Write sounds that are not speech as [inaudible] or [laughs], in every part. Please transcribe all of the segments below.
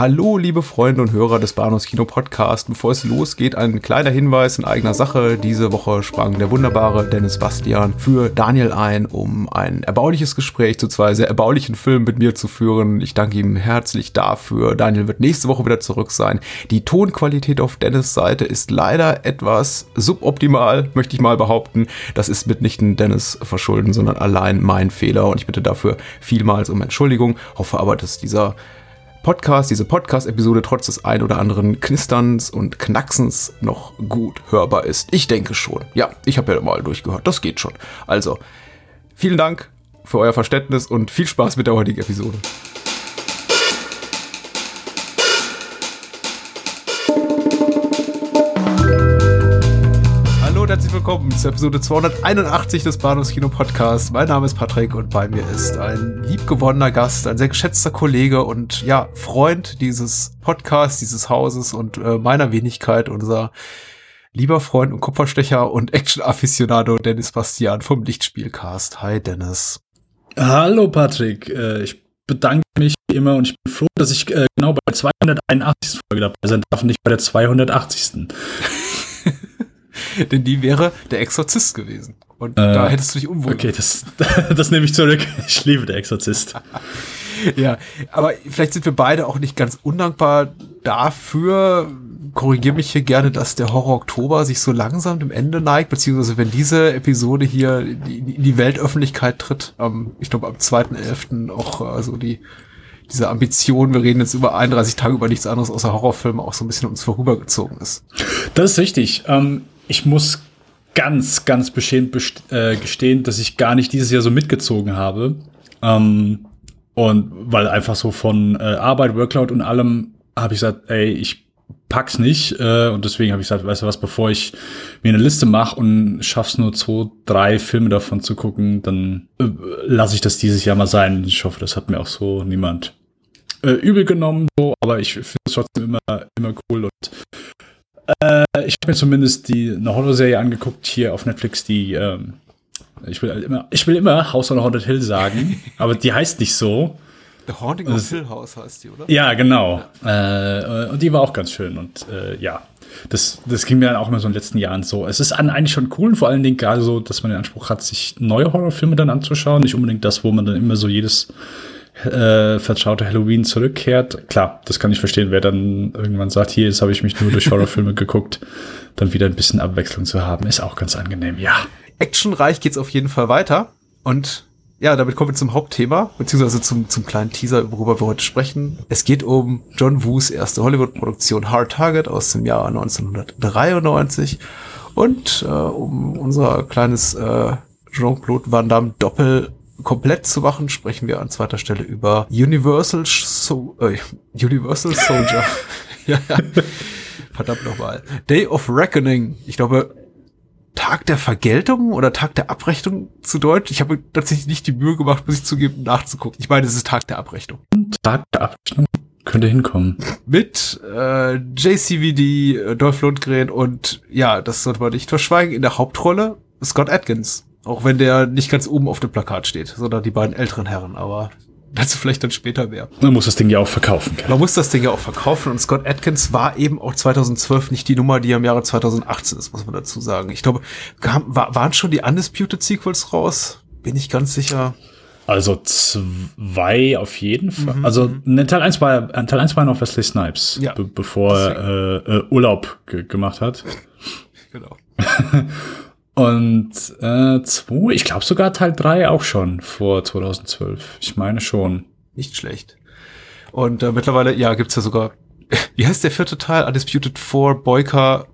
Hallo, liebe Freunde und Hörer des Bahnhofs Kino Podcast. Bevor es losgeht, ein kleiner Hinweis in eigener Sache. Diese Woche sprang der wunderbare Dennis Bastian für Daniel ein, um ein erbauliches Gespräch zu zwei sehr erbaulichen Filmen mit mir zu führen. Ich danke ihm herzlich dafür. Daniel wird nächste Woche wieder zurück sein. Die Tonqualität auf Dennis Seite ist leider etwas suboptimal, möchte ich mal behaupten. Das ist mitnichten Dennis verschulden, sondern allein mein Fehler und ich bitte dafür vielmals um Entschuldigung. Hoffe aber, dass dieser Podcast, diese Podcast-Episode trotz des ein oder anderen Knisterns und Knacksens noch gut hörbar ist. Ich denke schon. Ja, ich habe ja mal durchgehört. Das geht schon. Also, vielen Dank für euer Verständnis und viel Spaß mit der heutigen Episode. Willkommen zur Episode 281 des Bahnhofs Kino Podcasts. Mein Name ist Patrick und bei mir ist ein liebgewonnener Gast, ein sehr geschätzter Kollege und ja, Freund dieses Podcasts, dieses Hauses und äh, meiner Wenigkeit, unser lieber Freund und Kupferstecher und Action-Afficionado Dennis Bastian vom Lichtspielcast. Hi Dennis. Hallo Patrick, äh, ich bedanke mich wie immer und ich bin froh, dass ich äh, genau bei der 281. Folge dabei sein darf und nicht bei der 280. [laughs] Denn die wäre der Exorzist gewesen. Und äh, da hättest du dich umwohl. Okay, das, [laughs] das nehme ich zurück. Ich liebe der Exorzist. [laughs] ja, aber vielleicht sind wir beide auch nicht ganz undankbar dafür. Korrigiere mich hier gerne, dass der Horror Oktober sich so langsam dem Ende neigt, beziehungsweise wenn diese Episode hier in die Weltöffentlichkeit tritt, am, ich glaube am 2.11. auch also die diese Ambition, wir reden jetzt über 31 Tage über nichts anderes außer Horrorfilme, auch so ein bisschen uns vorübergezogen ist. Das ist richtig. Ähm, ich muss ganz, ganz beschämt äh, gestehen, dass ich gar nicht dieses Jahr so mitgezogen habe. Ähm, und weil einfach so von äh, Arbeit, Workload und allem habe ich gesagt, ey, ich pack's nicht. Äh, und deswegen habe ich gesagt, weißt du was, bevor ich mir eine Liste mache und schaff's nur zwei, drei Filme davon zu gucken, dann äh, lasse ich das dieses Jahr mal sein. Ich hoffe, das hat mir auch so niemand äh, übel genommen, so, aber ich finde es trotzdem immer, immer cool und äh, ich habe mir zumindest die eine Horror-Serie angeguckt hier auf Netflix, die ähm, ich will immer, ich will immer House on Haunted Hill sagen, [laughs] aber die heißt nicht so. The Haunting of Hill House heißt die, oder? Ja, genau. Ja. Äh, und die war auch ganz schön und äh, ja, das, das ging mir dann auch immer so in den letzten Jahren so. Es ist eigentlich schon cool, vor allen Dingen gerade so, dass man den Anspruch hat, sich neue Horrorfilme dann anzuschauen, nicht unbedingt das, wo man dann immer so jedes äh, vertraute Halloween zurückkehrt. Klar, das kann ich verstehen, wer dann irgendwann sagt, hier, jetzt habe ich mich nur durch Horrorfilme [laughs] geguckt, dann wieder ein bisschen Abwechslung zu haben, ist auch ganz angenehm, ja. Actionreich geht's auf jeden Fall weiter und ja, damit kommen wir zum Hauptthema, beziehungsweise zum, zum kleinen Teaser, worüber wir heute sprechen. Es geht um John Woos erste Hollywood-Produktion Hard Target aus dem Jahr 1993 und äh, um unser kleines äh, Jean-Claude Van Damme Doppel komplett zu machen, sprechen wir an zweiter Stelle über Universal, so äh, Universal Soldier. [laughs] ja, verdammt nochmal. Day of Reckoning. Ich glaube, Tag der Vergeltung oder Tag der Abrechnung zu Deutsch. Ich habe tatsächlich nicht die Mühe gemacht, muss ich zugeben, nachzugucken. Ich meine, es ist Tag der Abrechnung. Tag der Abrechnung könnte hinkommen. Mit äh, JCVD, äh, Dolph Lundgren und ja, das sollte man nicht verschweigen, in der Hauptrolle Scott Atkins. Auch wenn der nicht ganz oben auf dem Plakat steht, sondern die beiden älteren Herren, aber dazu vielleicht dann später mehr. Man muss das Ding ja auch verkaufen. Können. Man muss das Ding ja auch verkaufen und Scott Atkins war eben auch 2012 nicht die Nummer, die im Jahre 2018 ist, muss man dazu sagen. Ich glaube, waren schon die Undisputed Sequels raus? Bin ich ganz sicher. Also zwei auf jeden Fall. Mhm. Also ne, Teil 1 war Teil 1 war noch Wesley Snipes, ja. be bevor er äh, äh, Urlaub gemacht hat. [laughs] Genau. [laughs] Und äh, zwei, ich glaube sogar Teil 3 auch schon vor 2012. Ich meine schon. Nicht schlecht. Und äh, mittlerweile, ja, gibt's ja sogar, [laughs] wie heißt der vierte Teil? Undisputed 4 Boyka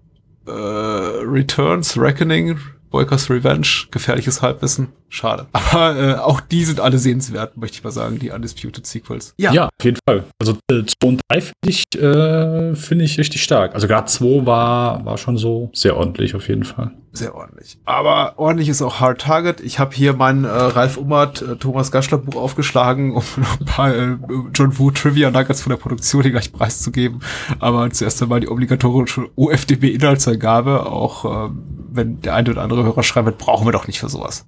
äh, Returns, Reckoning, Boykers Revenge, gefährliches Halbwissen. Schade. Aber äh, auch die sind alle sehenswert, möchte ich mal sagen, die Undisputed Sequels. Ja, ja auf jeden Fall. Also 2 äh, und 3 finde ich, äh, find ich richtig stark. Also gerade 2 war, war schon so sehr ordentlich auf jeden Fall. Sehr ordentlich. Aber ordentlich ist auch Hard Target. Ich habe hier mein äh, Ralf Ummert, äh, Thomas Gaschler Buch aufgeschlagen, [laughs] um noch ein paar äh, John Woo Trivia Nuggets von der Produktion hier gleich preiszugeben. Aber zuerst einmal die obligatorische OFDB Inhaltsangabe, auch ähm, wenn der eine oder andere Hörer schreibt, brauchen wir doch nicht für sowas.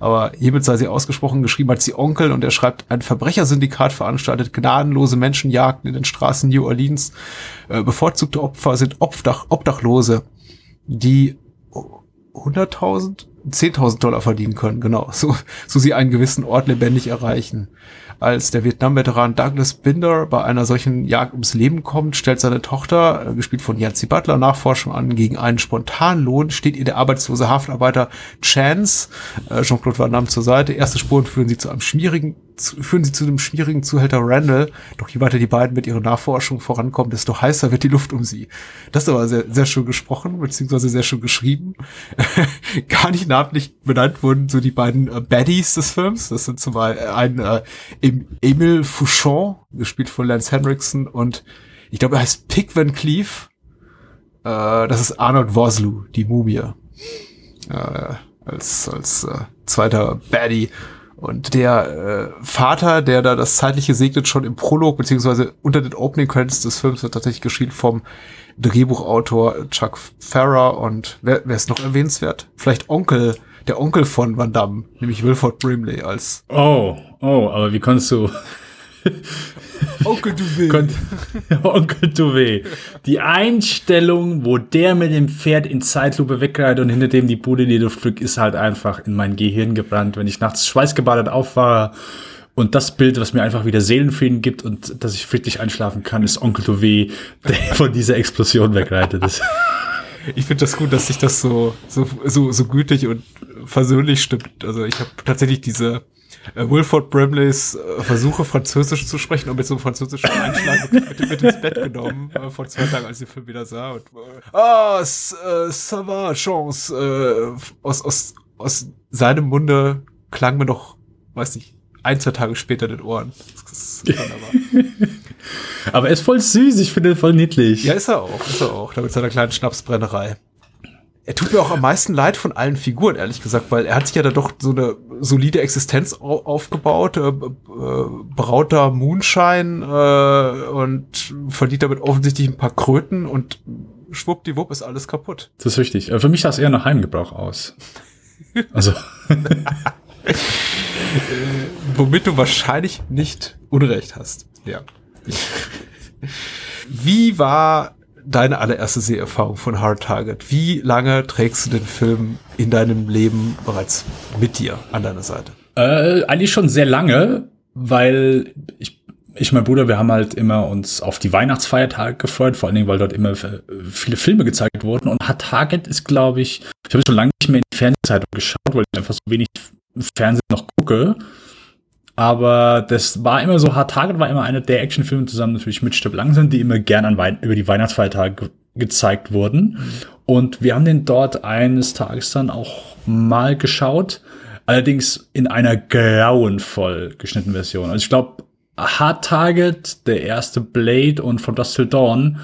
Aber hiermit sei sie ausgesprochen, geschrieben hat sie Onkel und er schreibt, ein Verbrechersyndikat veranstaltet gnadenlose Menschenjagden in den Straßen New Orleans. Äh, bevorzugte Opfer sind Obdach, Obdachlose, die 100.000, 10.000 Dollar verdienen können, genau, so, so sie einen gewissen Ort lebendig erreichen. Als der Vietnam-Veteran Douglas Binder bei einer solchen Jagd ums Leben kommt, stellt seine Tochter, äh, gespielt von Yancy Butler, Nachforschung an. Gegen einen Spontanlohn steht ihr der arbeitslose Haftarbeiter Chance, äh, Jean-Claude Van Damme zur Seite. Erste Spuren führen sie zu einem schmierigen führen sie zu dem schwierigen Zuhälter Randall. Doch je weiter die beiden mit ihrer Nachforschung vorankommen, desto heißer wird die Luft um sie. Das ist aber sehr, sehr schön gesprochen, beziehungsweise sehr schön geschrieben. [laughs] Gar nicht namentlich benannt wurden so die beiden äh, Baddies des Films. Das sind zumal äh, ein äh, Emil Fouchon, gespielt von Lance Henriksen und ich glaube, er heißt Pick Van Cleef. Äh, das ist Arnold Vosloo, die Mumie. Äh, als als äh, zweiter Baddie. Und der äh, Vater, der da das Zeitliche segnet, schon im Prolog, beziehungsweise unter den Opening Credits des Films wird tatsächlich geschrieben vom Drehbuchautor Chuck Farrer und wer, wer ist noch erwähnenswert? Vielleicht Onkel, der Onkel von Van Damme, nämlich Wilford Brimley als. Oh, oh, aber wie konntest du Onkel Duvet. [laughs] [laughs] Onkel Duvet. Die Einstellung, wo der mit dem Pferd in Zeitlupe wegreitet und hinter dem die Bude in die Luft fliegt, ist halt einfach in mein Gehirn gebrannt, wenn ich nachts schweißgebadet aufwache. Und das Bild, was mir einfach wieder Seelenfrieden gibt und dass ich friedlich einschlafen kann, ist Onkel Duvet, der [laughs] von dieser Explosion wegreitet ist. Ich finde das gut, dass sich das so, so, so, so gütig und versöhnlich stimmt. Also ich habe tatsächlich diese Wilford Brimleys äh, Versuche, Französisch zu sprechen und mit so einem französischen Einschlag mit, mit, ins Bett genommen äh, vor zwei Tagen, als ich den Film wieder sah. Und, äh, ah, äh, ça va, chance. Äh, aus, aus, aus seinem Munde klang mir noch, weiß nicht, ein, zwei Tage später den Ohren. Das ist [laughs] Aber er ist voll süß, ich finde ihn voll niedlich. Ja, ist er auch, ist er auch, da mit seiner kleinen Schnapsbrennerei. Er tut mir auch am meisten leid von allen Figuren, ehrlich gesagt, weil er hat sich ja da doch so eine solide Existenz aufgebaut, äh, äh, brauter Moonshine äh, und verdient damit offensichtlich ein paar Kröten und schwuppdiwupp ist alles kaputt. Das ist richtig. Für mich sah es eher nach Heimgebrauch aus. [laughs] Also. äh, womit du wahrscheinlich nicht Unrecht hast. Ja. Wie war deine allererste Seherfahrung von Hard Target? Wie lange trägst du den Film in deinem Leben bereits mit dir an deiner Seite? Äh, eigentlich schon sehr lange, weil ich, ich mein Bruder, wir haben halt immer uns auf die Weihnachtsfeiertage gefreut, vor allen Dingen, weil dort immer viele Filme gezeigt wurden. Und Hard Target ist, glaube ich, ich habe schon lange nicht mehr in die Fernsehzeitung geschaut, weil ich einfach so wenig Fernsehen noch gucke. Aber das war immer so, Hard Target war immer einer der Actionfilme zusammen natürlich mit Stück Langsam, die immer gern an Wei über die Weihnachtsfeiertage ge gezeigt wurden. Mhm. Und wir haben den dort eines Tages dann auch mal geschaut. Allerdings in einer grauenvoll geschnittenen Version. Also ich glaube, Hard Target, der erste Blade und From Dust Till Dawn.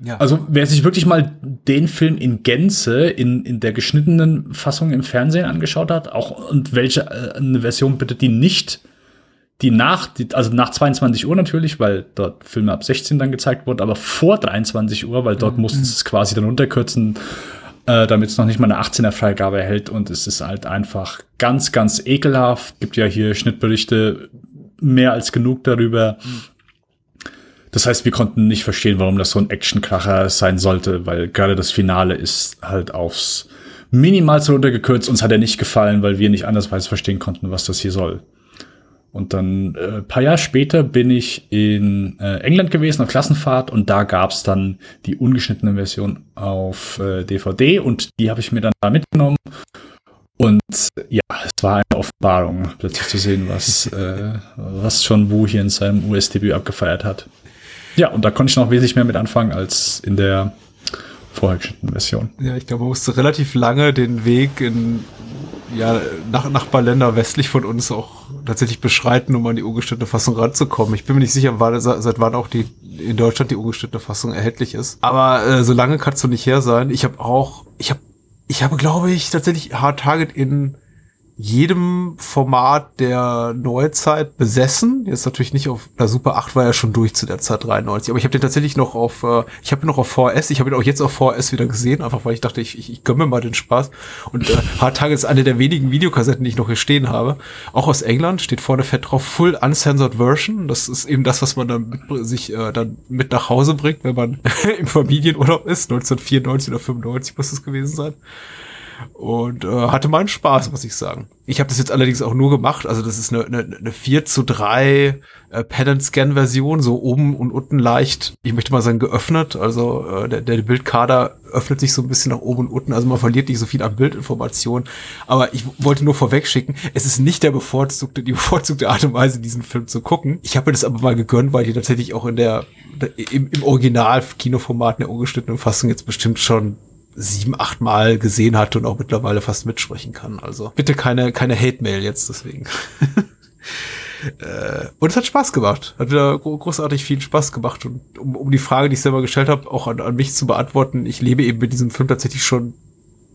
Ja. Also wer sich wirklich mal den Film in Gänze in, in der geschnittenen Fassung im Fernsehen angeschaut hat, auch und welche äh, eine Version bitte, die nicht die nach, die, also nach 22 Uhr natürlich, weil dort Filme ab 16 dann gezeigt wurden, aber vor 23 Uhr, weil dort mhm. mussten sie es quasi dann runterkürzen, äh, damit es noch nicht mal eine 18er Freigabe erhält und es ist halt einfach ganz, ganz ekelhaft. Gibt ja hier Schnittberichte mehr als genug darüber. Mhm. Das heißt, wir konnten nicht verstehen, warum das so ein Actionkracher sein sollte, weil gerade das Finale ist halt aufs Minimalste runtergekürzt. Uns hat er nicht gefallen, weil wir nicht andersweise verstehen konnten, was das hier soll. Und dann äh, paar Jahre später bin ich in äh, England gewesen auf Klassenfahrt und da gab's dann die ungeschnittene Version auf äh, DVD und die habe ich mir dann da mitgenommen. Und ja, es war eine Offenbarung, plötzlich zu sehen, was, äh, was John Woo hier in seinem US-Debüt abgefeiert hat. Ja, und da konnte ich noch wesentlich mehr mit anfangen als in der vorher geschnittenen Version. Ja, ich glaube, man musste relativ lange den Weg in ja, nach, Nachbarländer westlich von uns auch tatsächlich beschreiten, um an die ungeschnittene Fassung ranzukommen. Ich bin mir nicht sicher, wann, seit wann auch die in Deutschland die ungeschnittene Fassung erhältlich ist. Aber äh, so lange kannst du nicht her sein. Ich habe auch, ich habe, ich habe, glaube ich, tatsächlich Hard Target in jedem Format der Neuzeit besessen. Jetzt natürlich nicht auf, na Super 8 war ja schon durch zu der Zeit 93, aber ich habe den tatsächlich noch auf, äh, ich habe ihn noch auf VS, ich habe ihn auch jetzt auf VS wieder gesehen, einfach weil ich dachte, ich, ich, ich gönne mal den Spaß. Und äh, Hard Target ist eine der wenigen Videokassetten, die ich noch hier stehen habe. Auch aus England, steht vorne fett drauf, Full Uncensored Version. Das ist eben das, was man dann mit, sich äh, dann mit nach Hause bringt, wenn man [laughs] im Familienurlaub ist. 1994 oder 95 muss es gewesen sein und äh, hatte meinen Spaß, muss ich sagen. Ich habe das jetzt allerdings auch nur gemacht, also das ist eine, eine, eine 4 zu 3 äh, Pen-and-Scan-Version, so oben und unten leicht, ich möchte mal sagen, geöffnet. Also äh, der, der Bildkader öffnet sich so ein bisschen nach oben und unten, also man verliert nicht so viel an Bildinformation. Aber ich wollte nur vorwegschicken, es ist nicht der bevorzugte, die [laughs] bevorzugte Art und Weise, diesen Film zu gucken. Ich habe mir das aber mal gegönnt, weil die tatsächlich auch in der im, im Original-Kinoformat in der ungeschnittenen Fassung jetzt bestimmt schon sieben, acht Mal gesehen hat und auch mittlerweile fast mitsprechen kann. Also bitte keine, keine Hate-Mail jetzt deswegen. [laughs] äh, und es hat Spaß gemacht. Hat wieder großartig viel Spaß gemacht. Und um, um die Frage, die ich selber gestellt habe, auch an, an mich zu beantworten, ich lebe eben mit diesem Film tatsächlich schon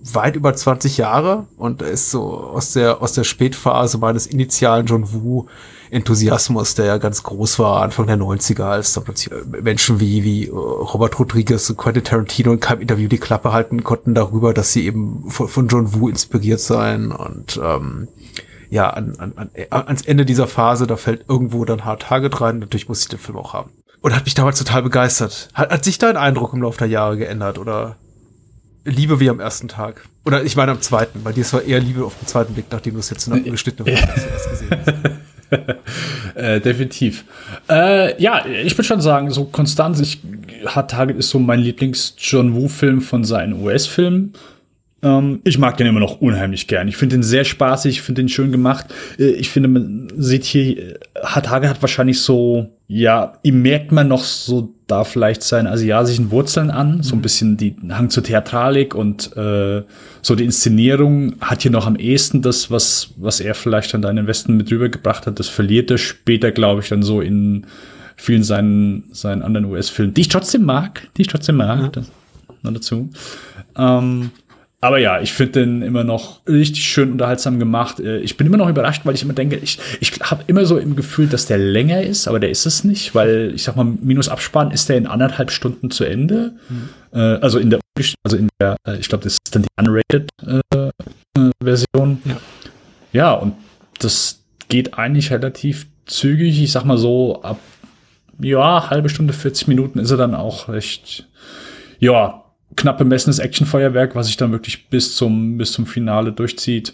weit über 20 Jahre und er ist so aus der, aus der Spätphase meines initialen John Woo Enthusiasmus, der ja ganz groß war, Anfang der 90er, als da plötzlich äh, Menschen wie, wie äh, Robert Rodriguez und Quentin Tarantino in keinem Interview die Klappe halten konnten darüber, dass sie eben von, von John Woo inspiriert seien und ähm, ja, an, an, an, ans Ende dieser Phase, da fällt irgendwo dann Hard Target rein. Natürlich muss ich den Film auch haben. Und hat mich damals total begeistert. Hat, hat sich dein Eindruck im Laufe der Jahre geändert oder Liebe wie am ersten Tag? Oder ich meine am zweiten, weil dir es war eher Liebe auf den zweiten Blick, nachdem du es jetzt in einer geschnittenen Fassung gesehen hast. [laughs] [laughs] äh, definitiv. Äh, ja, ich würde schon sagen, so Konstanz, ich, Hard Target ist so mein Lieblings-John Woo-Film von seinen US-Filmen. Ähm, ich mag den immer noch unheimlich gern. Ich finde den sehr spaßig, ich finde den schön gemacht. Äh, ich finde, man sieht hier, Hard Target hat wahrscheinlich so, ja, ihm merkt man noch so da vielleicht seine asiatischen Wurzeln an, so ein mhm. bisschen die Hang zur Theatralik und äh, so die Inszenierung hat hier noch am ehesten das, was, was er vielleicht dann da in den Westen mit rübergebracht hat, das verliert er später, glaube ich, dann so in vielen seinen, seinen anderen US-Filmen, die ich trotzdem mag, die ich trotzdem mag, ja. das, noch dazu. Ähm, aber ja, ich finde den immer noch richtig schön unterhaltsam gemacht. Äh, ich bin immer noch überrascht, weil ich immer denke, ich, ich habe immer so im Gefühl, dass der länger ist, aber der ist es nicht, weil ich sag mal, minus Abspann ist der in anderthalb Stunden zu Ende. Mhm. also in der, also in der, äh, ich glaube, das ist dann die unrated äh, Version. Ja. ja, und das geht eigentlich relativ zügig. Ich sag mal so, ab ja, halbe Stunde, 40 Minuten ist er dann auch recht, ja, knapp bemessenes Actionfeuerwerk, was sich dann wirklich bis zum, bis zum Finale durchzieht.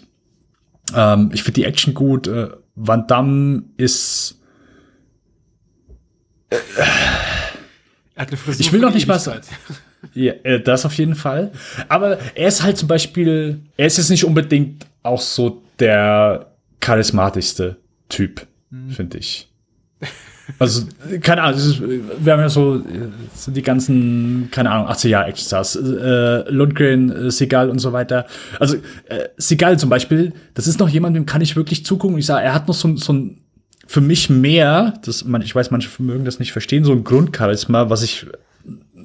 Ähm, ich finde die Action gut. Äh, Van Damme ist. Äh, ich will noch nicht mal sagen. Ja, äh, das auf jeden Fall. Aber er ist halt zum Beispiel, er ist jetzt nicht unbedingt auch so der charismatischste Typ, hm. finde ich. Also, keine Ahnung, ist, wir haben ja so, so die ganzen, keine Ahnung, 80 Jahre Actionstars, äh, Lundgren, äh, Segal und so weiter. Also, äh, Segal zum Beispiel, das ist noch jemand, dem kann ich wirklich zugucken. Ich sage, er hat noch so, so ein, für mich mehr, das, man, ich weiß, manche mögen das nicht verstehen, so ein Grundcharisma, was ich,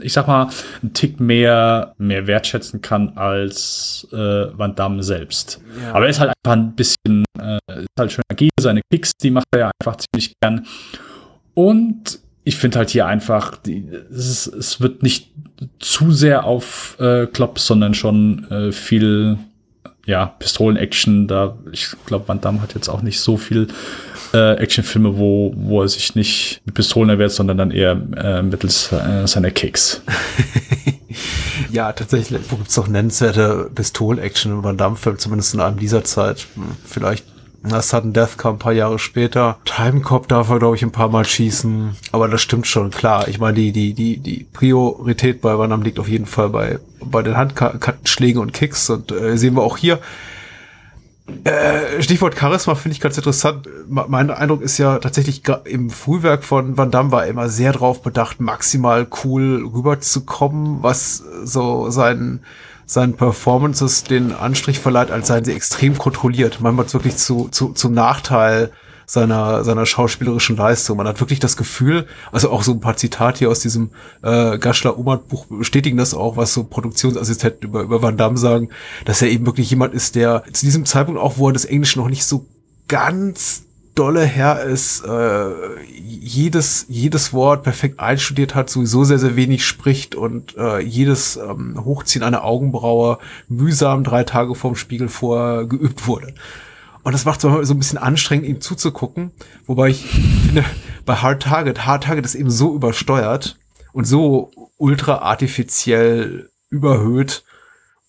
ich sag mal, einen Tick mehr, mehr wertschätzen kann als äh, Van Damme selbst. Ja. Aber er ist halt einfach ein bisschen, äh, ist halt schön agil, seine Kicks, die macht er ja einfach ziemlich gern. Und ich finde halt hier einfach, die, es, es, wird nicht zu sehr auf äh, Klopp, sondern schon äh, viel ja, Pistolen-Action. Da, ich glaube, Van Damme hat jetzt auch nicht so viel äh, Actionfilme, wo, wo er sich nicht mit Pistolen erwehrt, sondern dann eher äh, mittels äh, seiner Kicks. [laughs] ja, tatsächlich. Wo gibt's doch nennenswerte Pistolen-Action im Van Damme-Film, zumindest in einem dieser Zeit. Hm, vielleicht ein Death kam ein paar Jahre später. Timecop darf er, glaube ich, ein paar Mal schießen. Aber das stimmt schon, klar. Ich meine, die, die, die, die Priorität bei Van liegt auf jeden Fall bei, bei den Handschlägen und Kicks. Und äh, sehen wir auch hier. Äh, Stichwort Charisma finde ich ganz interessant. Mein Eindruck ist ja tatsächlich im Frühwerk von Van Damme war er immer sehr drauf bedacht, maximal cool rüberzukommen, was so sein seinen Performances den Anstrich verleiht, als seien sie extrem kontrolliert. Manchmal wirklich zu, zu, zum Nachteil seiner, seiner schauspielerischen Leistung. Man hat wirklich das Gefühl, also auch so ein paar Zitate hier aus diesem äh, Gaschler Umat Buch bestätigen das auch, was so Produktionsassistenten über, über Van Damme sagen, dass er eben wirklich jemand ist, der zu diesem Zeitpunkt auch, wo er das Englisch noch nicht so ganz dolle Herr ist, äh, jedes, jedes Wort perfekt einstudiert hat, sowieso sehr, sehr wenig spricht und äh, jedes ähm, Hochziehen einer Augenbraue mühsam drei Tage vorm Spiegel vor geübt wurde. Und das macht so, so ein bisschen anstrengend, ihm zuzugucken. Wobei ich finde, bei Hard Target, Hard Target ist eben so übersteuert und so ultra artifiziell überhöht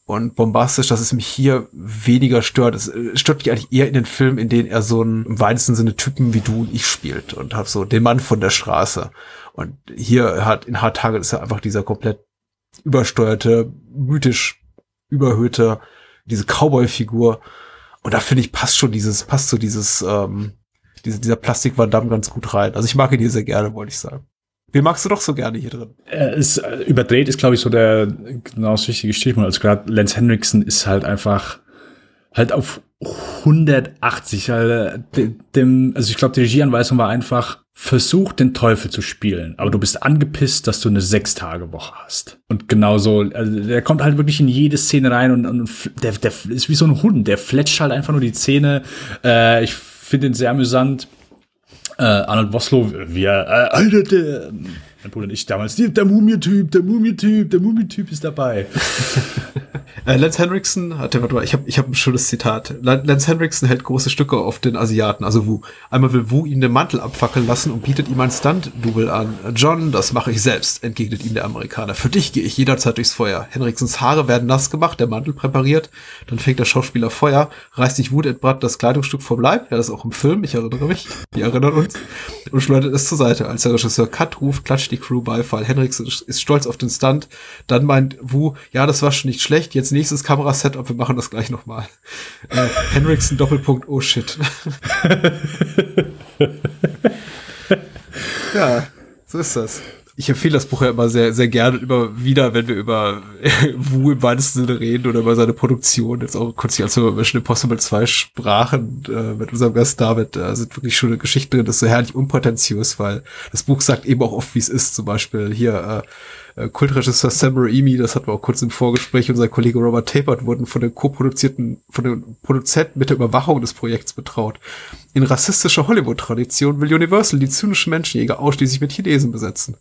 und bombastisch, dass es mich hier weniger stört. Es äh, stört mich eigentlich eher in den Filmen, in denen er so einen im weitesten Sinne Typen wie du und ich spielt und hat so den Mann von der Straße. Und hier hat in Hard Target ist er einfach dieser komplett übersteuerte, mythisch überhöhte, diese Cowboy-Figur und da finde ich, passt schon dieses, passt so dieses, ähm, diese, dieser Plastik Van ganz gut rein. Also ich mag ihn hier sehr gerne, wollte ich sagen. Wie magst du doch so gerne hier drin? Äh, es, äh, überdreht ist, glaube ich, so der genau das richtige Stichwort. Also gerade Lance Henriksen ist halt einfach halt auf 180. Also, dem, also ich glaube, die Regieanweisung war einfach, versuch den Teufel zu spielen, aber du bist angepisst, dass du eine Sechs-Tage-Woche hast. Und genauso, also der kommt halt wirklich in jede Szene rein und, und der, der ist wie so ein Hund, der fletscht halt einfach nur die Zähne. Äh, ich finde ihn sehr amüsant. Äh, Arnold Woslow, wie er, äh, Alter, der, mein Bruder und ich damals, der Mumie-Typ, der Mumie-Typ, der Mumie-Typ ist dabei. Äh, Lance Henriksen hatte, warte mal, ich habe ich hab ein schönes Zitat. Lance Henriksen hält große Stücke auf den Asiaten, also Wu. Einmal will Wu ihm den Mantel abfackeln lassen und bietet ihm ein Stunt-Double an. John, das mache ich selbst, entgegnet ihm der Amerikaner. Für dich gehe ich jederzeit durchs Feuer. Henriksens Haare werden nass gemacht, der Mantel präpariert, dann fängt der Schauspieler Feuer, reißt sich wutentbrannt das Kleidungsstück vom Leib, ja, das ist auch im Film, ich erinnere mich, [laughs] wir erinnern uns, und schleudert es zur Seite. Als der Regisseur Cut ruft, klatscht die Crew Beifall. Henriksen ist stolz auf den Stunt. Dann meint Wu, ja, das war schon nicht schlecht, jetzt nächstes Kamerasetup, wir machen das gleich nochmal. Äh, Henriksen Doppelpunkt, oh shit. [laughs] ja, so ist das. Ich empfehle das Buch ja immer sehr, sehr gerne immer wieder, wenn wir über [laughs] Wu im weitesten Sinne reden oder über seine Produktion. Jetzt auch kurz als wir über Mission Impossible 2 sprachen äh, mit unserem Gast David, da sind wirklich schöne Geschichten drin. Das ist so herrlich unprätentiös, weil das Buch sagt eben auch oft, wie es ist. Zum Beispiel hier, äh, äh, Kultregisseur Sam Raimi, das hatten wir auch kurz im Vorgespräch, und sein Kollege Robert Tapert wurden von den co-produzierten, von den Produzenten mit der Überwachung des Projekts betraut. In rassistischer Hollywood-Tradition will Universal die zynischen Menschenjäger ausschließlich mit Chinesen besetzen.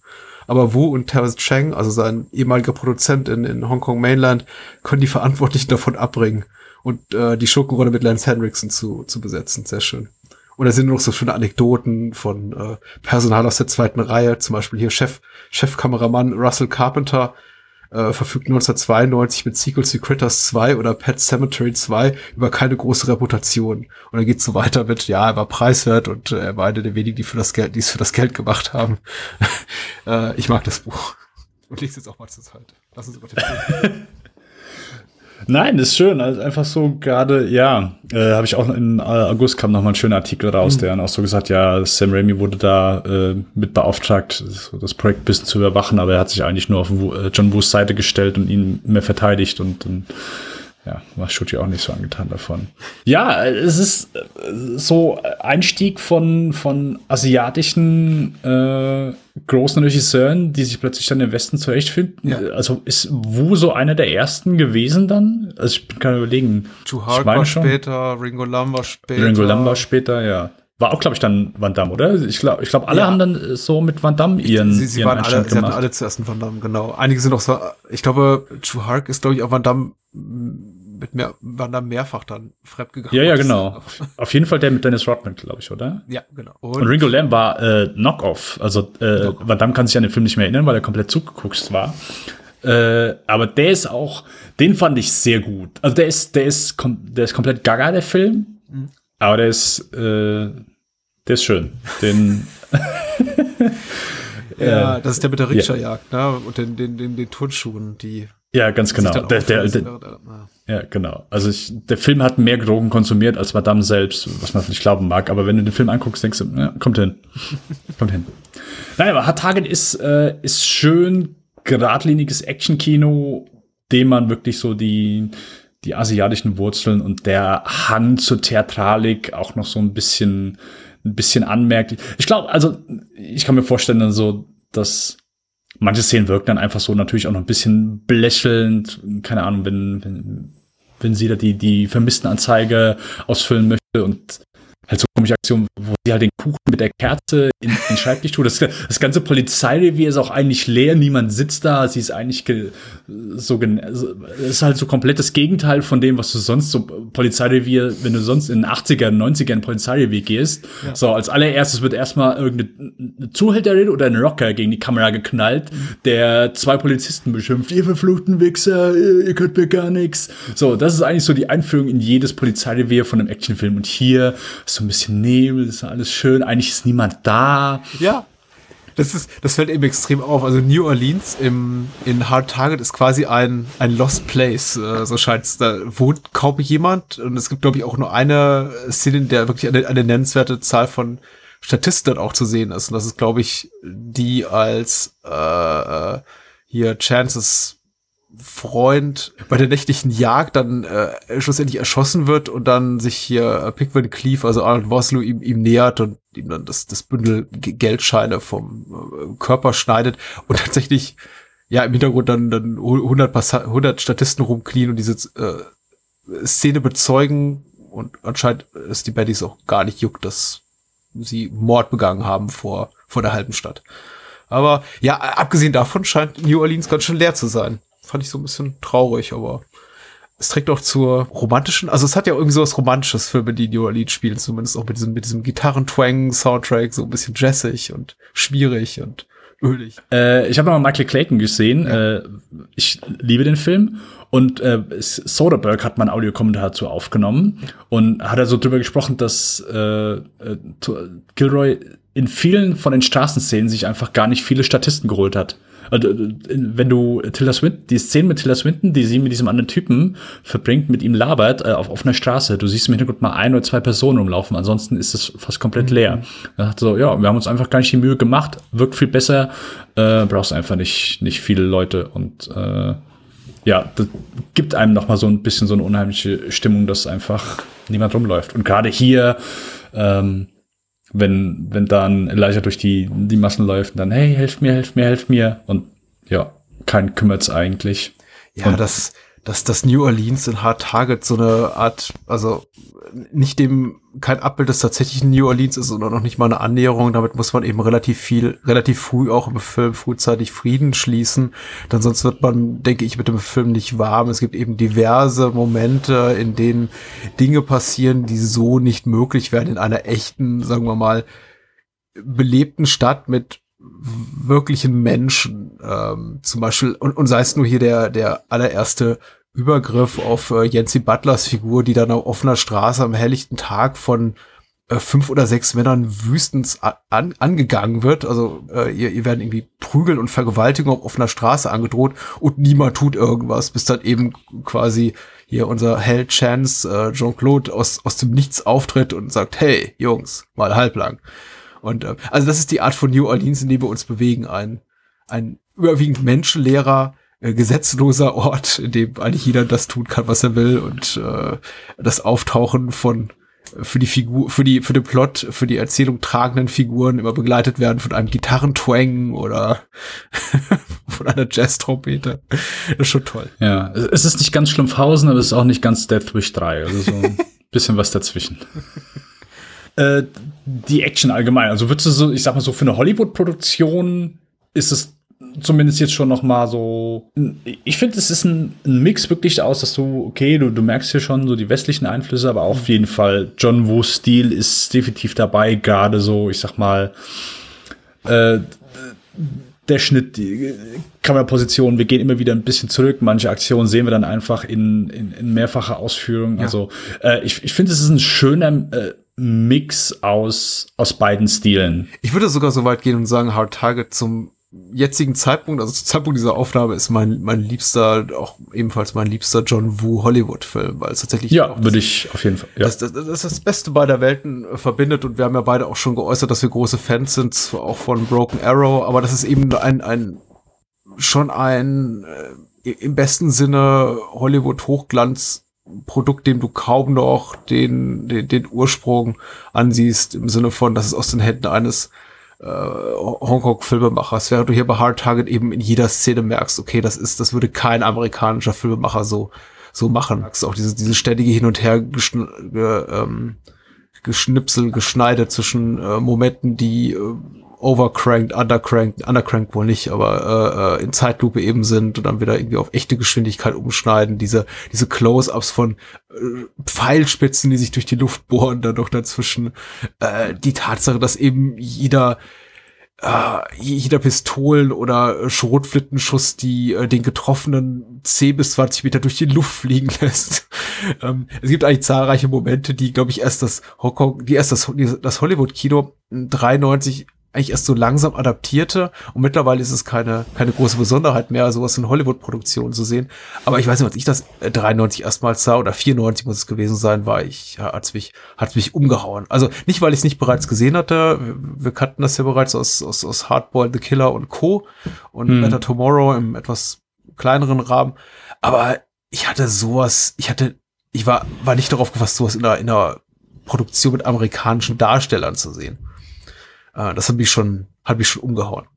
Aber Wu und Terrence Chang, also sein ehemaliger Produzent in, in Hongkong Mainland, können die Verantwortlichen davon abbringen und äh, die Schurkenrolle mit Lance Henriksen zu, zu besetzen. Sehr schön. Und da sind noch so schöne Anekdoten von äh, Personal aus der zweiten Reihe, zum Beispiel hier Chef, Chefkameramann Russell Carpenter äh, verfügt 1992 mit Sequels wie Critters 2 oder Pet Cemetery 2 über keine große Reputation. Und dann geht's so weiter mit, ja, er war preiswert und äh, er war einer der wenigen, die für das Geld, die es für das Geld gemacht haben. [laughs] äh, ich mag das Buch. Und liest jetzt auch mal zur Zeit. Lass uns über den [laughs] Nein, ist schön. Also einfach so gerade, ja, äh, habe ich auch in äh, August kam noch mal ein schöner Artikel raus, mhm. der dann auch so gesagt, ja, Sam Raimi wurde da äh, mit beauftragt, das Projekt ein bisschen zu überwachen, aber er hat sich eigentlich nur auf äh, John Woos Seite gestellt und ihn mehr verteidigt und, und ja, war Schutti auch nicht so angetan davon. Ja, es ist äh, so Einstieg von, von asiatischen äh, großen Regisseuren, die sich plötzlich dann im Westen zurechtfinden. Ja. Also ist Wu so einer der ersten gewesen dann? Also ich kann überlegen. Chu Hark war schon. später, Ringo Lam war später. Ringo Lam war später, ja. War auch, glaube ich, dann Van Damme, oder? Ich glaube, ich glaub, alle ja. haben dann so mit Van Damme ihren. Sie, sie ihren waren alle, sie hatten alle zuerst einen Van Damme, genau. Einige sind auch so, ich glaube, Chu Hark ist, glaube ich, auch Van Damme mit mehr, Van Damme mehrfach dann fremdgegangen. Ja, ja, genau. Auf jeden Fall der mit Dennis Rodman, glaube ich, oder? Ja, genau. Und, Und Ringo Lamb war äh, Knock-Off. Also äh, Knock Van Damme kann sich an den Film nicht mehr erinnern, weil er komplett zugeguckt war. Äh, aber der ist auch, den fand ich sehr gut. Also der ist, der ist, der ist komplett gaga, der Film. Mhm. Aber der ist, äh, der ist schön. Den. [laughs] ja, das ist der mit der Rikscha-Jagd, ne? Und den, den, den, den Turnschuhen, die. Ja, ganz genau. Der, der, der, ja, genau. Also ich, der Film hat mehr Drogen konsumiert als Madame selbst, was man nicht glauben mag. Aber wenn du den Film anguckst, denkst du, ja, kommt hin. [laughs] kommt hin. Nein, aber Hard Target ist, äh, ist schön geradliniges Actionkino, dem man wirklich so die, die asiatischen Wurzeln und der Hang zur Theatralik auch noch so ein bisschen ein bisschen anmerkt. Ich glaube, also ich kann mir vorstellen, dann so, dass manche Szenen wirken dann einfach so natürlich auch noch ein bisschen belächelnd. Keine Ahnung, wenn, wenn, wenn sie da die, die Vermisstenanzeige ausfüllen möchte und halt so komische Aktion, wo sie halt den Kuchen mit der Kerze in, in den Schreibtisch tut. Das, das ganze Polizeirevier ist auch eigentlich leer, niemand sitzt da, sie ist eigentlich so, ist halt so komplett das Gegenteil von dem, was du sonst so Polizeirevier, wenn du sonst in den 80ern, 90ern Polizeirevier gehst. Ja. So, als allererstes wird erstmal irgendeine Zuhälterin oder ein Rocker gegen die Kamera geknallt, mhm. der zwei Polizisten beschimpft, ihr verfluchten Wichser, ihr, könnt mir gar nichts. So, das ist eigentlich so die Einführung in jedes Polizeirevier von einem Actionfilm. Und hier so ein bisschen Nebel, ist alles schön, eigentlich ist niemand da. Ja. Das ist, das fällt eben extrem auf. Also New Orleans im, in Hard Target ist quasi ein, ein Lost Place, äh, so scheint es. Da wohnt kaum jemand und es gibt, glaube ich, auch nur eine Szene, in der wirklich eine, eine nennenswerte Zahl von Statisten auch zu sehen ist. Und das ist, glaube ich, die als äh, äh hier Chances Freund bei der nächtlichen Jagd dann äh, schlussendlich erschossen wird und dann sich hier äh, Pickwick Cleave, also Arnold Vosloo, ihm, ihm nähert und ihm dann das, das Bündel Geldscheine vom äh, Körper schneidet und [laughs] tatsächlich ja im Hintergrund dann, dann 100, 100 Statisten rumknien und diese äh, Szene bezeugen und anscheinend ist die Baddies auch gar nicht juckt, dass sie Mord begangen haben vor, vor der halben Stadt. Aber ja, abgesehen davon scheint New Orleans ganz schön leer zu sein fand ich so ein bisschen traurig, aber es trägt auch zur romantischen, also es hat ja irgendwie so was Romantisches für die New Orleans spielen, zumindest auch mit diesem, mit diesem Gitarren-Twang-Soundtrack, so ein bisschen jazzig und schwierig und ölig. Äh, ich habe mal Michael Clayton gesehen, ja. äh, ich liebe den Film und äh, Soderbergh hat mein Audiokommentar dazu aufgenommen und hat er so drüber gesprochen, dass äh, äh, Gilroy in vielen von den Straßenszenen sich einfach gar nicht viele Statisten geholt hat. Also, wenn du Tilda Swinton, die Szene mit Tilda Swinton, die sie mit diesem anderen Typen verbringt, mit ihm labert, äh, auf offener Straße, du siehst im Hintergrund mal ein oder zwei Personen rumlaufen, ansonsten ist es fast komplett leer. Mhm. Er sagt so, ja, wir haben uns einfach gar nicht die Mühe gemacht, wirkt viel besser, äh, brauchst einfach nicht, nicht viele Leute und äh, ja, das gibt einem noch mal so ein bisschen so eine unheimliche Stimmung, dass einfach niemand rumläuft. Und gerade hier, ähm, wenn, wenn dann Elijah durch die, die Massen läuft, dann, hey, helft mir, helft mir, helft mir. Und ja, kein kümmert's eigentlich. Ja, und das, dass das New Orleans in Hard Target so eine Art, also nicht dem kein Abbild des tatsächlichen New Orleans ist oder noch nicht mal eine Annäherung. Damit muss man eben relativ viel, relativ früh auch im Film frühzeitig Frieden schließen. Denn sonst wird man, denke ich, mit dem Film nicht warm. Es gibt eben diverse Momente, in denen Dinge passieren, die so nicht möglich wären in einer echten, sagen wir mal, belebten Stadt mit wirklichen Menschen. Ähm, zum Beispiel, und, und sei es nur hier der, der allererste Übergriff auf äh, Jensi Butlers Figur, die dann auf offener Straße am helllichten Tag von äh, fünf oder sechs Männern wüstens an, angegangen wird. Also äh, ihr, ihr werden irgendwie Prügeln und Vergewaltigung auf offener Straße angedroht und niemand tut irgendwas, bis dann eben quasi hier unser Held Chance äh, Jean-Claude aus, aus dem Nichts auftritt und sagt, hey, Jungs, mal halblang. Und äh, also das ist die Art von New Orleans, in der wir uns bewegen. Ein, ein überwiegend menschenleerer, äh, gesetzloser Ort, in dem eigentlich jeder das tun kann, was er will und äh, das Auftauchen von für die Figur, für die, für den Plot, für die Erzählung tragenden Figuren immer begleitet werden von einem Gitarrentwang oder [laughs] von einer Jazz-Trompete. Das ist schon toll. Ja, es ist nicht ganz Schlumpfhausen, aber es ist auch nicht ganz Death Wish 3. Also so ein [laughs] bisschen was dazwischen. Äh, die Action allgemein. Also würdest du so, ich sag mal so, für eine Hollywood-Produktion ist es zumindest jetzt schon noch mal so. Ich finde, es ist ein, ein, Mix wirklich aus, dass du, okay, du, du merkst hier schon so die westlichen Einflüsse, aber auch auf jeden Fall John Woo Stil ist definitiv dabei, gerade so, ich sag mal, äh, der Schnitt, die Kameraposition, wir gehen immer wieder ein bisschen zurück. Manche Aktionen sehen wir dann einfach in, in, in mehrfacher Ausführung. Ja. Also äh, ich, ich finde, es ist ein schöner äh, Mix aus, aus beiden Stilen. Ich würde sogar so weit gehen und sagen, Hard Target zum jetzigen Zeitpunkt, also zum Zeitpunkt dieser Aufnahme, ist mein, mein liebster, auch ebenfalls mein liebster John Woo Hollywood-Film, weil es tatsächlich. Ja, würde ich auf jeden Fall. Ja. Das, das, das, das Beste beider Welten äh, verbindet und wir haben ja beide auch schon geäußert, dass wir große Fans sind, auch von Broken Arrow, aber das ist eben ein, ein, schon ein, äh, im besten Sinne Hollywood-Hochglanz Produkt, dem du kaum noch den, den, den Ursprung ansiehst, im Sinne von, dass es aus den Händen eines äh, Hongkong-Filmemachers, während du hier bei Hard Target eben in jeder Szene merkst, okay, das ist, das würde kein amerikanischer Filmemacher so, so machen. Ist auch diese, diese ständige Hin und Her geschn ge, ähm, Geschnipsel, geschneidet zwischen äh, Momenten, die äh, overcranked, undercranked, undercranked wohl nicht, aber äh, äh, in Zeitlupe eben sind und dann wieder irgendwie auf echte Geschwindigkeit umschneiden. Diese, diese Close-ups von äh, Pfeilspitzen, die sich durch die Luft bohren, dann doch dazwischen. Äh, die Tatsache, dass eben jeder äh, jeder Pistolen- oder Schrotflintenschuss, die äh, den Getroffenen 10 bis 20 Meter durch die Luft fliegen [laughs] lässt. ähm, es gibt eigentlich zahlreiche Momente, die, glaube ich, erst das Hongkong, die erst das, das Hollywood-Kino 93 eigentlich erst so langsam adaptierte und mittlerweile ist es keine, keine große Besonderheit mehr, sowas in Hollywood-Produktionen zu sehen. Aber ich weiß nicht, als ich das 93 äh, erstmals sah oder 94 muss es gewesen sein, war ich, ja, hat's mich, hat's mich umgehauen. Also nicht, weil ich es nicht bereits gesehen hatte. Wir, wir kannten das ja bereits aus, aus, aus Hardball, The Killer und Co. und hm. Better Tomorrow im etwas kleineren Rahmen. Aber ich hatte sowas, ich hatte, ich war, war nicht darauf gefasst, sowas in einer, in einer Produktion mit amerikanischen Darstellern zu sehen. Äh, das hat mich schon, hat mich schon umgehauen.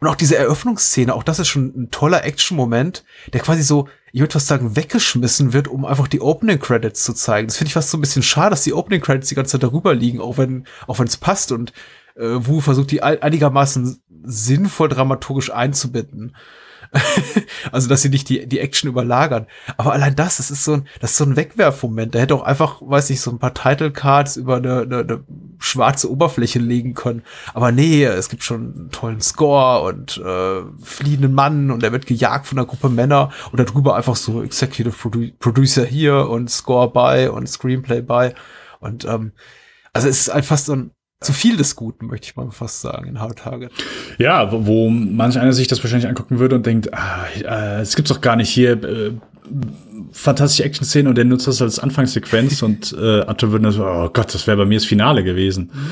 Und auch diese Eröffnungsszene, auch das ist schon ein toller Action-Moment, der quasi so, ich würde fast sagen, weggeschmissen wird, um einfach die Opening Credits zu zeigen. Das finde ich fast so ein bisschen schade, dass die Opening Credits die ganze Zeit darüber liegen, auch wenn, auch wenn es passt und äh, Wu versucht, die einigermaßen sinnvoll dramaturgisch einzubinden. [laughs] also, dass sie nicht die, die Action überlagern. Aber allein das, das ist so ein, das ist so ein Wegwerfmoment. Da hätte auch einfach, weiß ich, so ein paar Title Cards über eine, eine, eine schwarze Oberfläche legen können. Aber nee, es gibt schon einen tollen Score und äh, fliehenden Mann und er wird gejagt von einer Gruppe Männer und darüber einfach so Executive Produ Producer hier und Score by und Screenplay by. Und ähm, also es ist einfach so ein zu viel des Guten, möchte ich mal fast sagen, in Hard Target. Ja, wo, wo manch einer sich das wahrscheinlich angucken würde und denkt, ah, äh, es gibt's doch gar nicht hier äh, fantastische Action-Szenen und der nutzt das als Anfangssequenz [laughs] und äh, andere würden so, oh Gott, das wäre bei mir das Finale gewesen. Mhm.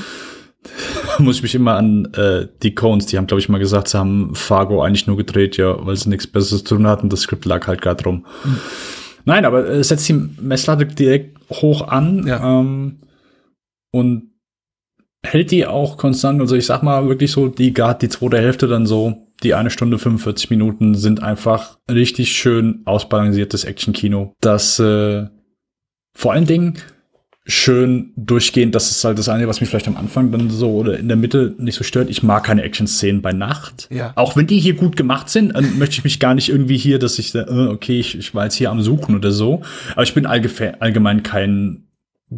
[laughs] Muss ich mich immer an äh, die Cones, die haben, glaube ich, mal gesagt, sie haben Fargo eigentlich nur gedreht, ja, weil sie nichts Besseres zu tun hatten. Das Skript lag halt gerade rum. Mhm. Nein, aber es äh, setzt die Messlatte direkt hoch an. Ja. Ähm, und hält die auch konstant. Also ich sag mal wirklich so, die gerade die zweite Hälfte dann so, die eine Stunde 45 Minuten sind einfach richtig schön ausbalanciertes Action-Kino. Das äh, vor allen Dingen schön durchgehend, das ist halt das eine, was mich vielleicht am Anfang dann so oder in der Mitte nicht so stört. Ich mag keine Action-Szenen bei Nacht. Ja. Auch wenn die hier gut gemacht sind, dann möchte ich mich gar nicht irgendwie hier, dass ich, äh, okay, ich, ich war jetzt hier am Suchen oder so. Aber ich bin allgemein kein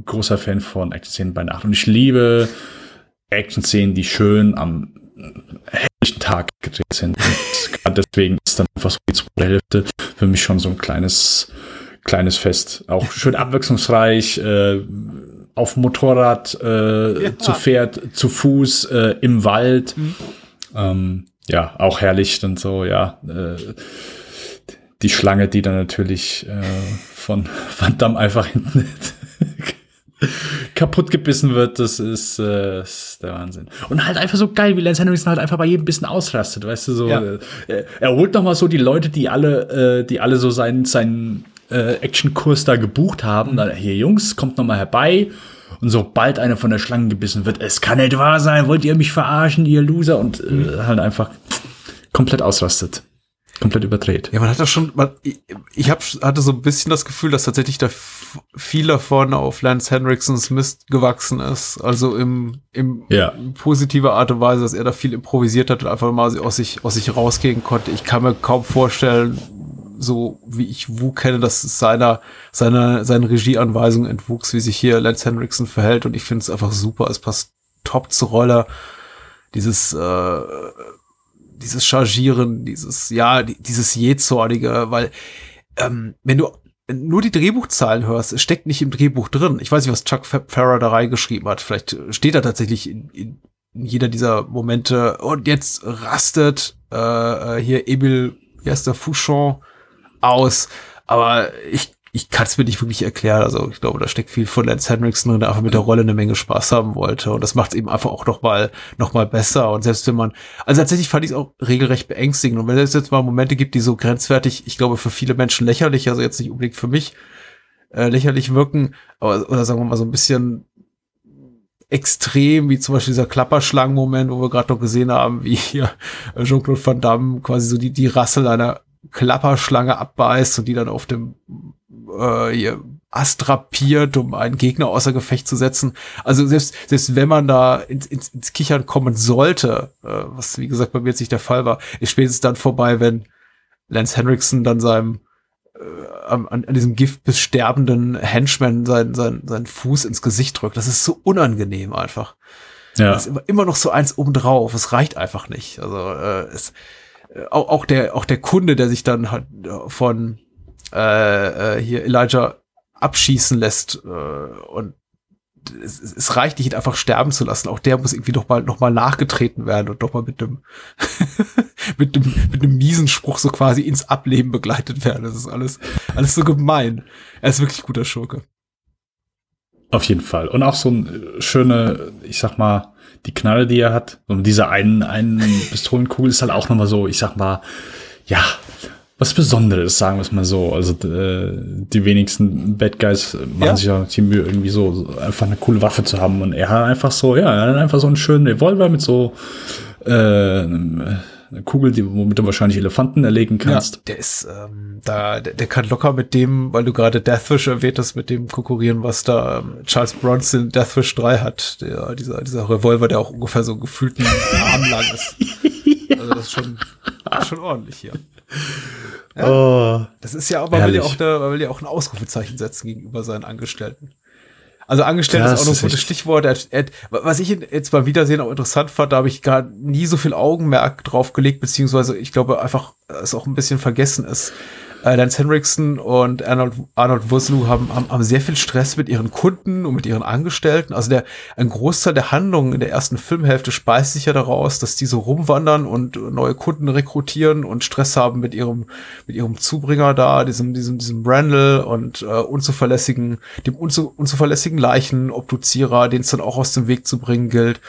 großer Fan von Action-Szenen bei Nacht. Und ich liebe Action-Szenen, die schön am helllichen Tag gedreht sind. Gerade deswegen ist dann einfach so die zweite Hälfte für mich schon so ein kleines, kleines Fest. Auch schön abwechslungsreich, äh, auf Motorrad, äh, ja. zu Pferd, zu Fuß, äh, im Wald. Mhm. Ähm, ja, auch herrlich und so, ja. Äh, die Schlange, die dann natürlich äh, von [laughs] Van Damme einfach hinten [laughs] kaputt gebissen wird, das ist, äh, ist, der Wahnsinn. Und halt einfach so geil, wie Lance Henriksen halt einfach bei jedem bisschen ausrastet, weißt du, so. Ja. Äh, er holt noch mal so die Leute, die alle, äh, die alle so seinen, seinen äh, Actionkurs da gebucht haben. Mhm. Dann, hier, Jungs, kommt noch mal herbei. Und sobald einer von der Schlange gebissen wird, es kann nicht wahr sein, wollt ihr mich verarschen, ihr Loser? Und äh, mhm. halt einfach komplett ausrastet komplett überdreht. Ja, man hat das schon, man, ich, hab, hatte so ein bisschen das Gefühl, dass tatsächlich da viel davon auf Lance Henriksons Mist gewachsen ist. Also im, im ja. positive Art und Weise, dass er da viel improvisiert hat und einfach mal aus sich, aus sich rausgehen konnte. Ich kann mir kaum vorstellen, so wie ich Wu kenne, dass es seiner, seiner, seine Regieanweisung entwuchs, wie sich hier Lance Henriksen verhält. Und ich finde es einfach super. Es passt top zur Rolle. Dieses, äh, dieses Chargieren, dieses, ja, dieses Jezornige, weil ähm, wenn du nur die Drehbuchzahlen hörst, es steckt nicht im Drehbuch drin. Ich weiß nicht, was Chuck Farrar da reingeschrieben hat. Vielleicht steht da tatsächlich in, in jeder dieser Momente und jetzt rastet äh, äh hier Emil, wie heißt der, Fouchon aus. Aber ich ich kann es mir nicht wirklich erklären. Also ich glaube, da steckt viel von Lance Henriksen drin, der einfach mit der Rolle eine Menge Spaß haben wollte. Und das macht es eben einfach auch noch mal, noch mal besser. Und selbst wenn man, also tatsächlich fand ich es auch regelrecht beängstigend. Und wenn es jetzt mal Momente gibt, die so grenzwertig, ich glaube, für viele Menschen lächerlich, also jetzt nicht unbedingt für mich, äh, lächerlich wirken, aber, oder sagen wir mal so ein bisschen extrem, wie zum Beispiel dieser Klapperschlangen-Moment, wo wir gerade noch gesehen haben, wie hier Jean-Claude Van Damme quasi so die, die Rassel einer Klapperschlange abbeißt und die dann auf dem äh, hier Ast drapiert, um einen Gegner außer Gefecht zu setzen. Also selbst, selbst wenn man da ins, ins, ins Kichern kommen sollte, äh, was wie gesagt bei mir jetzt nicht der Fall war, ist spätestens dann vorbei, wenn Lance Henriksen dann seinem äh, an, an diesem Gift bis sterbenden Henchman seinen, seinen, seinen Fuß ins Gesicht drückt. Das ist so unangenehm einfach. Ja. Das ist immer, immer noch so eins obendrauf. Es reicht einfach nicht. Also äh, es, äh, auch, auch der auch der Kunde, der sich dann halt von äh, äh, hier Elijah abschießen lässt äh, und es, es reicht nicht, ihn einfach sterben zu lassen. Auch der muss irgendwie noch mal, noch mal nachgetreten werden und doch mal mit einem, [laughs] mit einem, mit einem miesen Spruch so quasi ins Ableben begleitet werden. Das ist alles, alles so gemein. Er ist wirklich guter Schurke. Auf jeden Fall. Und auch so ein schöne, ich sag mal, die Knalle, die er hat, und diese einen, einen Pistolenkugel ist halt auch nochmal so, ich sag mal, ja, was Besonderes, sagen wir es mal so. Also äh, die wenigsten Bad Guys machen ja. sich ja die Mühe, irgendwie so einfach eine coole Waffe zu haben. Und er hat einfach so, ja, er hat einfach so einen schönen Revolver mit so äh, eine Kugel, die, womit du wahrscheinlich Elefanten erlegen kannst. Ja, der ist, ähm, da, der, der kann locker mit dem, weil du gerade Deathwish erwähnt hast, mit dem konkurrieren, was da ähm, Charles Bronson Deathwish 3 hat. Der, dieser, dieser Revolver, der auch ungefähr so gefühlten Arm lang ist. [laughs] Also das ist schon, schon ordentlich hier. Ja? Oh, das ist ja aber, will ja auch, da, will ja auch ein Ausrufezeichen setzen gegenüber seinen Angestellten. Also Angestellte das ist auch noch ein gutes Stichwort. Was ich jetzt beim Wiedersehen auch interessant fand, da habe ich gar nie so viel Augenmerk drauf gelegt, beziehungsweise ich glaube einfach, es auch ein bisschen vergessen ist äh, Lance Henriksen und Arnold, Arnold Vosloo haben, haben, haben sehr viel Stress mit ihren Kunden und mit ihren Angestellten. Also der, ein Großteil der Handlungen in der ersten Filmhälfte speist sich ja daraus, dass die so rumwandern und neue Kunden rekrutieren und Stress haben mit ihrem, mit ihrem Zubringer da, diesem, diesem, diesem Randall und äh, unzuverlässigen, dem unzu, unzuverlässigen Leichenobduzierer, den es dann auch aus dem Weg zu bringen gilt.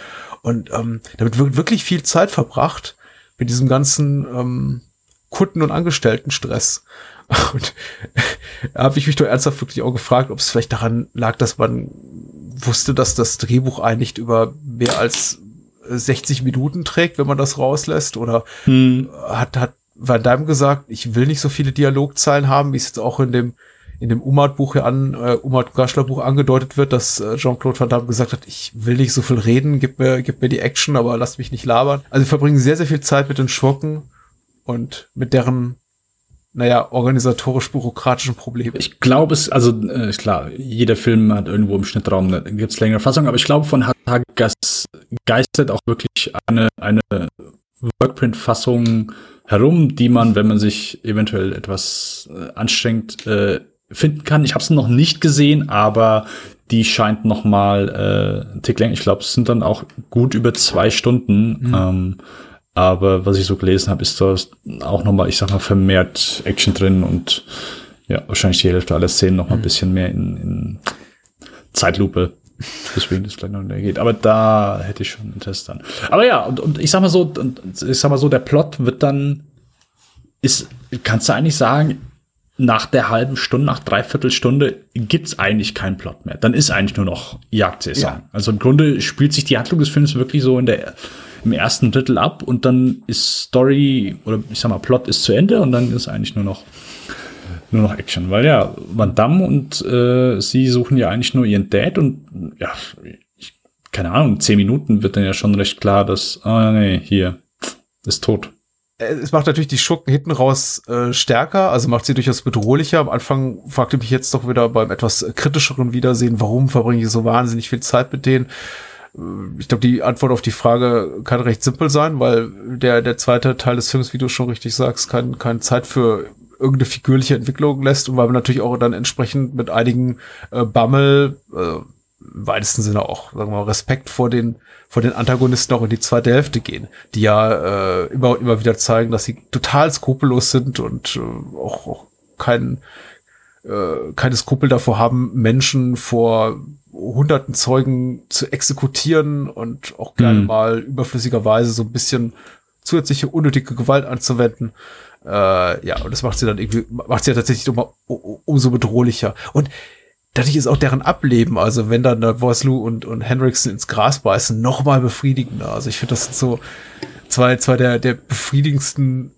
Und ähm, damit wird wirklich viel Zeit verbracht mit diesem ganzen ähm, Kunden- und Angestelltenstress. [laughs] Und da habe ich mich doch ernsthaft wirklich auch gefragt, ob es vielleicht daran lag, dass man wusste, dass das Drehbuch eigentlich über mehr als 60 Minuten trägt, wenn man das rauslässt. Oder hm. hat, hat Van Damme gesagt, ich will nicht so viele Dialogzeilen haben, wie es jetzt auch in dem in dem Umart-Buch hier an, äh, Umart-Gaschler-Buch angedeutet wird, dass äh, Jean-Claude Van Damme gesagt hat, ich will nicht so viel reden, gib mir, gib mir die Action, aber lass mich nicht labern. Also wir verbringen sehr, sehr viel Zeit mit den Schurken und mit deren naja, organisatorisch-bürokratischen Probleme. Ich glaube es, also äh, klar, jeder Film hat irgendwo im Schnittraum, da gibt es längere Fassung, aber ich glaube von Hatagas geistert auch wirklich eine, eine Workprint-Fassung herum, die man, wenn man sich eventuell etwas äh, anstrengt, äh, finden kann. Ich habe es noch nicht gesehen, aber die scheint noch mal äh, ein Tick länger. Ich glaube, es sind dann auch gut über zwei Stunden. Mhm. Ähm, aber was ich so gelesen habe, ist da auch nochmal, ich sag mal, vermehrt Action drin und ja, wahrscheinlich die Hälfte aller Szenen noch mal ein mhm. bisschen mehr in, in Zeitlupe. Deswegen das vielleicht noch nicht geht. Aber da hätte ich schon Interesse dran. Aber ja, und, und ich sag mal so, und ich sag mal so, der Plot wird dann, ist, kannst du eigentlich sagen, nach der halben Stunde, nach dreiviertel Stunde gibt's eigentlich keinen Plot mehr. Dann ist eigentlich nur noch Jagdsaison. Ja. Also im Grunde spielt sich die Handlung des Films wirklich so in der im ersten Drittel ab und dann ist Story oder ich sag mal Plot ist zu Ende und dann ist eigentlich nur noch nur noch Action, weil ja Van Damme und äh, sie suchen ja eigentlich nur ihren Dad und ja ich, keine Ahnung zehn Minuten wird dann ja schon recht klar, dass ah nee hier ist tot. Es macht natürlich die Schurken hinten raus äh, stärker, also macht sie durchaus bedrohlicher. Am Anfang fragte mich jetzt doch wieder beim etwas kritischeren Wiedersehen, warum verbringe ich so wahnsinnig viel Zeit mit denen? Ich glaube, die Antwort auf die Frage kann recht simpel sein, weil der, der zweite Teil des Films, wie du schon richtig sagst, kein, keine Zeit für irgendeine figürliche Entwicklung lässt und weil wir natürlich auch dann entsprechend mit einigen äh, Bammel, äh, im weitesten Sinne auch, sagen wir mal, Respekt vor den, vor den Antagonisten auch in die zweite Hälfte gehen, die ja äh, immer und immer wieder zeigen, dass sie total skrupellos sind und äh, auch, auch kein, äh, keine Skrupel davor haben, Menschen vor hunderten Zeugen zu exekutieren und auch gerne mhm. mal überflüssigerweise so ein bisschen zusätzliche unnötige Gewalt anzuwenden. Äh, ja, und das macht sie dann irgendwie, macht sie ja tatsächlich um, um, umso bedrohlicher. Und dadurch ist auch deren Ableben, also wenn dann der Vosloo und, und Hendrickson ins Gras beißen, noch mal befriedigender. Also ich finde, das sind so zwei, zwei der, der befriedigendsten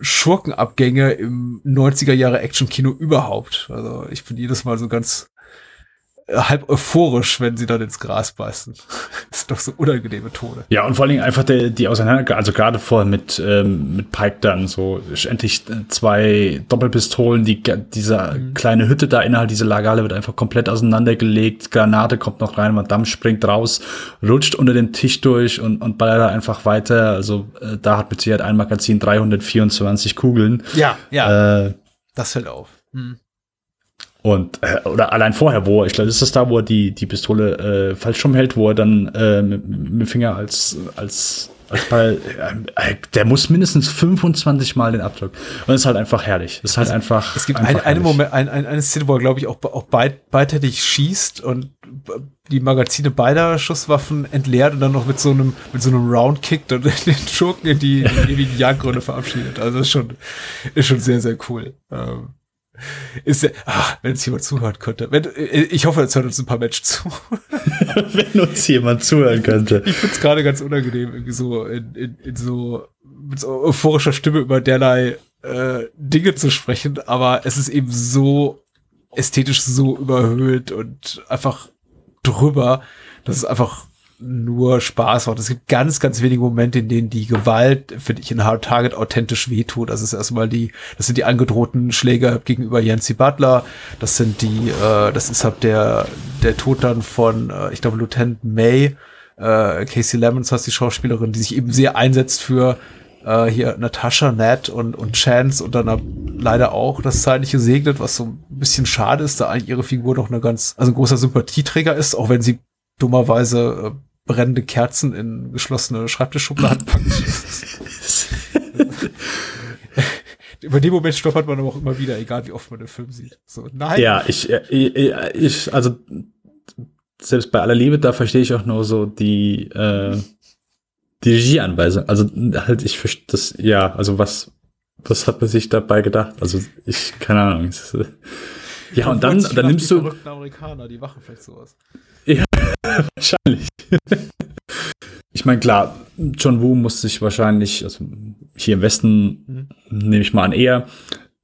Schurkenabgänge im 90er Jahre Action-Kino überhaupt. Also ich bin jedes Mal so ganz halb euphorisch, wenn sie dann ins Gras beißen. [laughs] das sind doch so unangenehme Tode. Ja, und vor allen Dingen einfach die, die Auseinander, also gerade vorher mit, ähm, mit Pike dann so endlich zwei Doppelpistolen, die, dieser mhm. kleine Hütte da innerhalb dieser Lagerhalle wird einfach komplett auseinandergelegt, Granate kommt noch rein, Madame springt raus, rutscht unter den Tisch durch und, und ballert einfach weiter. Also äh, da hat mit Sicherheit ein Magazin 324 Kugeln. Ja, ja. Äh, das fällt auf. Hm. Und, äh, oder allein vorher, wo, ich glaube, das ist da, wo er die, die Pistole äh, falsch rumhält, wo er dann äh, mit, mit dem Finger als, als, als Ball, äh, der muss mindestens 25 Mal den Abdruck. Und das ist halt einfach herrlich. Das ist halt einfach. Es gibt eine, eine Moment, ein, ein, eine Szene, wo er, glaube ich, auch, auch beid, beidseitig schießt und die Magazine beider Schusswaffen entleert und dann noch mit so einem, mit so einem Round kickt und [laughs] den Schurken in die, in die ewigen Jagdgründe verabschiedet. Also ist schon, ist schon sehr, sehr cool. Ähm ist ja, ach, wenn es jemand zuhören könnte. Wenn, äh, ich hoffe, jetzt hört uns ein paar Menschen zu. [laughs] wenn uns jemand zuhören könnte. Ich finde es gerade ganz unangenehm, irgendwie so in, in, in so mit so euphorischer Stimme über derlei äh, Dinge zu sprechen, aber es ist eben so ästhetisch so überhöht und einfach drüber, dass es einfach nur Spaß macht. Es gibt ganz, ganz wenige Momente, in denen die Gewalt, finde ich, in Hard Target authentisch wehtut. Das ist erstmal die, das sind die angedrohten Schläge gegenüber Yancy Butler. Das sind die, äh, das ist halt der, der Tod dann von, äh, ich glaube, Lieutenant May, äh, Casey Lemons heißt die Schauspielerin, die sich eben sehr einsetzt für äh, hier Natasha, Nat und, und Chance und dann leider auch das Zeitliche segnet, was so ein bisschen schade ist, da eigentlich ihre Figur doch eine ganz, also ein großer Sympathieträger ist, auch wenn sie dummerweise äh, brennende Kerzen in geschlossene Schreibtischschubladen [laughs] packt. Über den Moment stoppert man aber auch immer wieder, egal wie oft man den Film sieht. So, nein. Ja, ich, äh, ich, ich, also selbst bei aller Liebe, da verstehe ich auch nur so die, äh, die Regieanweisung. Also halt, ich verstehe das, ja, also was, was hat man sich dabei gedacht? Also ich, keine Ahnung. Äh, ja, und dann, dann nimmst du. Amerikaner, die machen vielleicht sowas. Wahrscheinlich. [laughs] ich meine, klar, John Woo muss sich wahrscheinlich, also hier im Westen mhm. nehme ich mal an, eher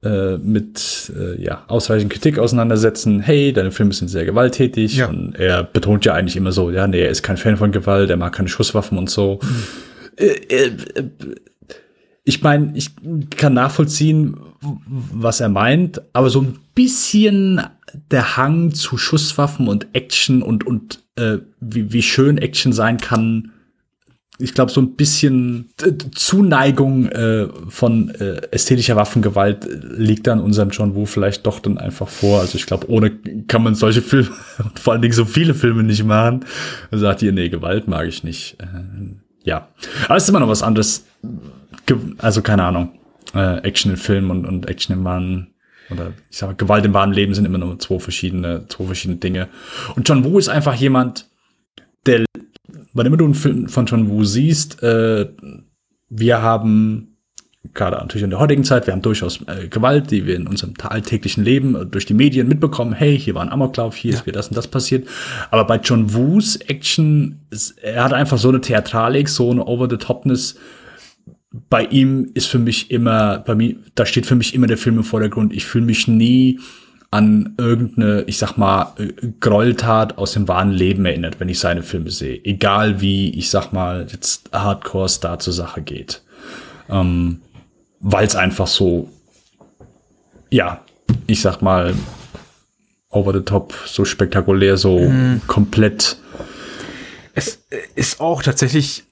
äh, mit äh, ja, ausreichend Kritik auseinandersetzen. Hey, deine Filme sind sehr gewalttätig. Ja. Und er betont ja eigentlich immer so, ja, nee, er ist kein Fan von Gewalt, er mag keine Schusswaffen und so. Mhm. Äh, äh ich meine, ich kann nachvollziehen, was er meint, aber so ein bisschen der Hang zu Schusswaffen und Action und, und äh, wie, wie schön Action sein kann, ich glaube, so ein bisschen Zuneigung äh, von äh, ästhetischer Waffengewalt liegt dann unserem John Woo vielleicht doch dann einfach vor. Also ich glaube, ohne kann man solche Filme [laughs] und vor allen Dingen so viele Filme nicht machen. Dann sagt ihr, nee, Gewalt mag ich nicht. Äh, ja, aber es ist immer noch was anderes. Ge also keine Ahnung, äh, Action in Film und, und Action im Mann oder ich sage Gewalt im wahren Leben sind immer nur zwei verschiedene, zwei verschiedene Dinge. Und John Woo ist einfach jemand, der, wann immer du einen Film von John Woo siehst, äh, wir haben gerade natürlich in der heutigen Zeit, wir haben durchaus äh, Gewalt, die wir in unserem alltäglichen Leben äh, durch die Medien mitbekommen. Hey, hier war ein Amoklauf, hier ja. ist mir das und das passiert. Aber bei John Woos Action, ist, er hat einfach so eine Theatralik, so eine Over-the-Topness, bei ihm ist für mich immer, bei mir, da steht für mich immer der Film im Vordergrund. Ich fühle mich nie an irgendeine, ich sag mal, äh, Gräueltat aus dem wahren Leben erinnert, wenn ich seine Filme sehe. Egal wie, ich sag mal, jetzt Hardcore-Star zur Sache geht. Ähm, Weil es einfach so, ja, ich sag mal, over the top, so spektakulär, so mhm. komplett. Es ist auch tatsächlich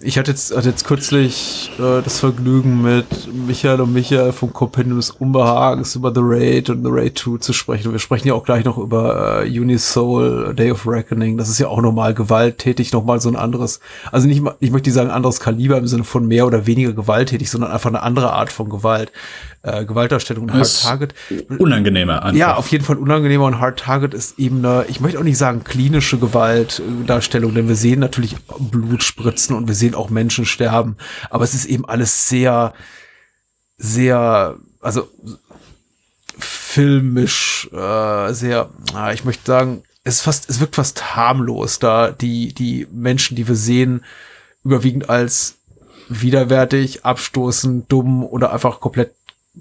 ich hatte jetzt, hatte jetzt kürzlich äh, das Vergnügen, mit Michael und Michael vom Kompendium des Unbehagens über The Raid und The Raid 2 zu sprechen. Wir sprechen ja auch gleich noch über äh, Unisoul, Day of Reckoning. Das ist ja auch nochmal gewalttätig, nochmal so ein anderes, also nicht, ich möchte nicht sagen anderes Kaliber im Sinne von mehr oder weniger gewalttätig, sondern einfach eine andere Art von Gewalt äh, Gewaltdarstellung und Hard Target. Unangenehmer einfach. Ja, auf jeden Fall unangenehmer und Hard Target ist eben eine, ich möchte auch nicht sagen klinische Gewaltdarstellung, denn wir sehen natürlich Blut spritzen und wir sehen auch Menschen sterben, aber es ist eben alles sehr sehr, also filmisch, äh, sehr, äh, ich möchte sagen, es ist fast, es wirkt fast harmlos, da die, die Menschen, die wir sehen, überwiegend als widerwärtig, abstoßend, dumm oder einfach komplett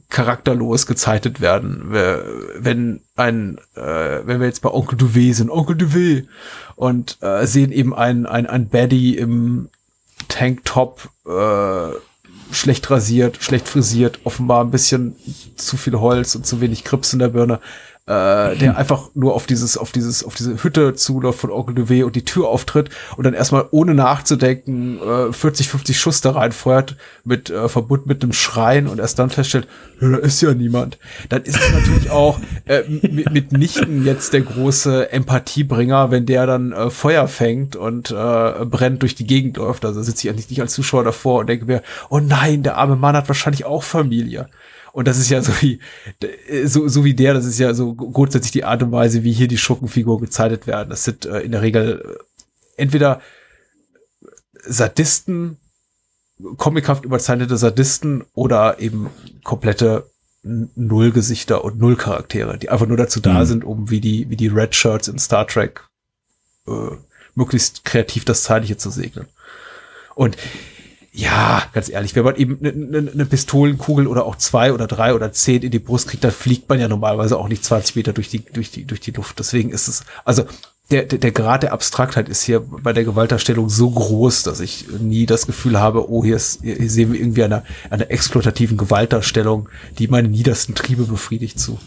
charakterlos gezeichnet werden. Wenn ein, äh, wenn wir jetzt bei Onkel Duvet sind, Onkel Duvet und äh, sehen eben ein, ein, ein Baddie im Tanktop, äh, schlecht rasiert, schlecht frisiert, offenbar ein bisschen zu viel Holz und zu wenig Krips in der Birne äh, der einfach nur auf dieses, auf dieses, auf diese Hütte zuläuft von Onkel Duvet und die Tür auftritt und dann erstmal ohne nachzudenken äh, 40, 50 Schuss da reinfeuert mit äh, verbunden mit einem Schreien und erst dann feststellt, da ist ja niemand. Dann ist es natürlich auch äh, mitnichten jetzt der große Empathiebringer, wenn der dann äh, Feuer fängt und äh, brennt durch die Gegend läuft. Also sitze ich eigentlich nicht als Zuschauer davor und denke mir, oh nein, der arme Mann hat wahrscheinlich auch Familie. Und das ist ja so wie, so, so wie der, das ist ja so grundsätzlich die Art und Weise, wie hier die Schurkenfiguren gezeichnet werden. Das sind äh, in der Regel äh, entweder Sadisten, comichaft überzeichnete Sadisten oder eben komplette Nullgesichter und Nullcharaktere, die einfach nur dazu da mhm. sind, um wie die, wie die Red Shirts in Star Trek äh, möglichst kreativ das Zeitliche zu segnen. Und ja, ganz ehrlich, wenn man eben eine ne, ne Pistolenkugel oder auch zwei oder drei oder zehn in die Brust kriegt, dann fliegt man ja normalerweise auch nicht 20 Meter durch die, durch die, durch die Luft. Deswegen ist es, also der, der, der Grad der Abstraktheit ist hier bei der Gewalterstellung so groß, dass ich nie das Gefühl habe, oh, hier, ist, hier sehen wir irgendwie eine, eine exploitativen Gewalterstellung, die meine niedersten Triebe befriedigt zu,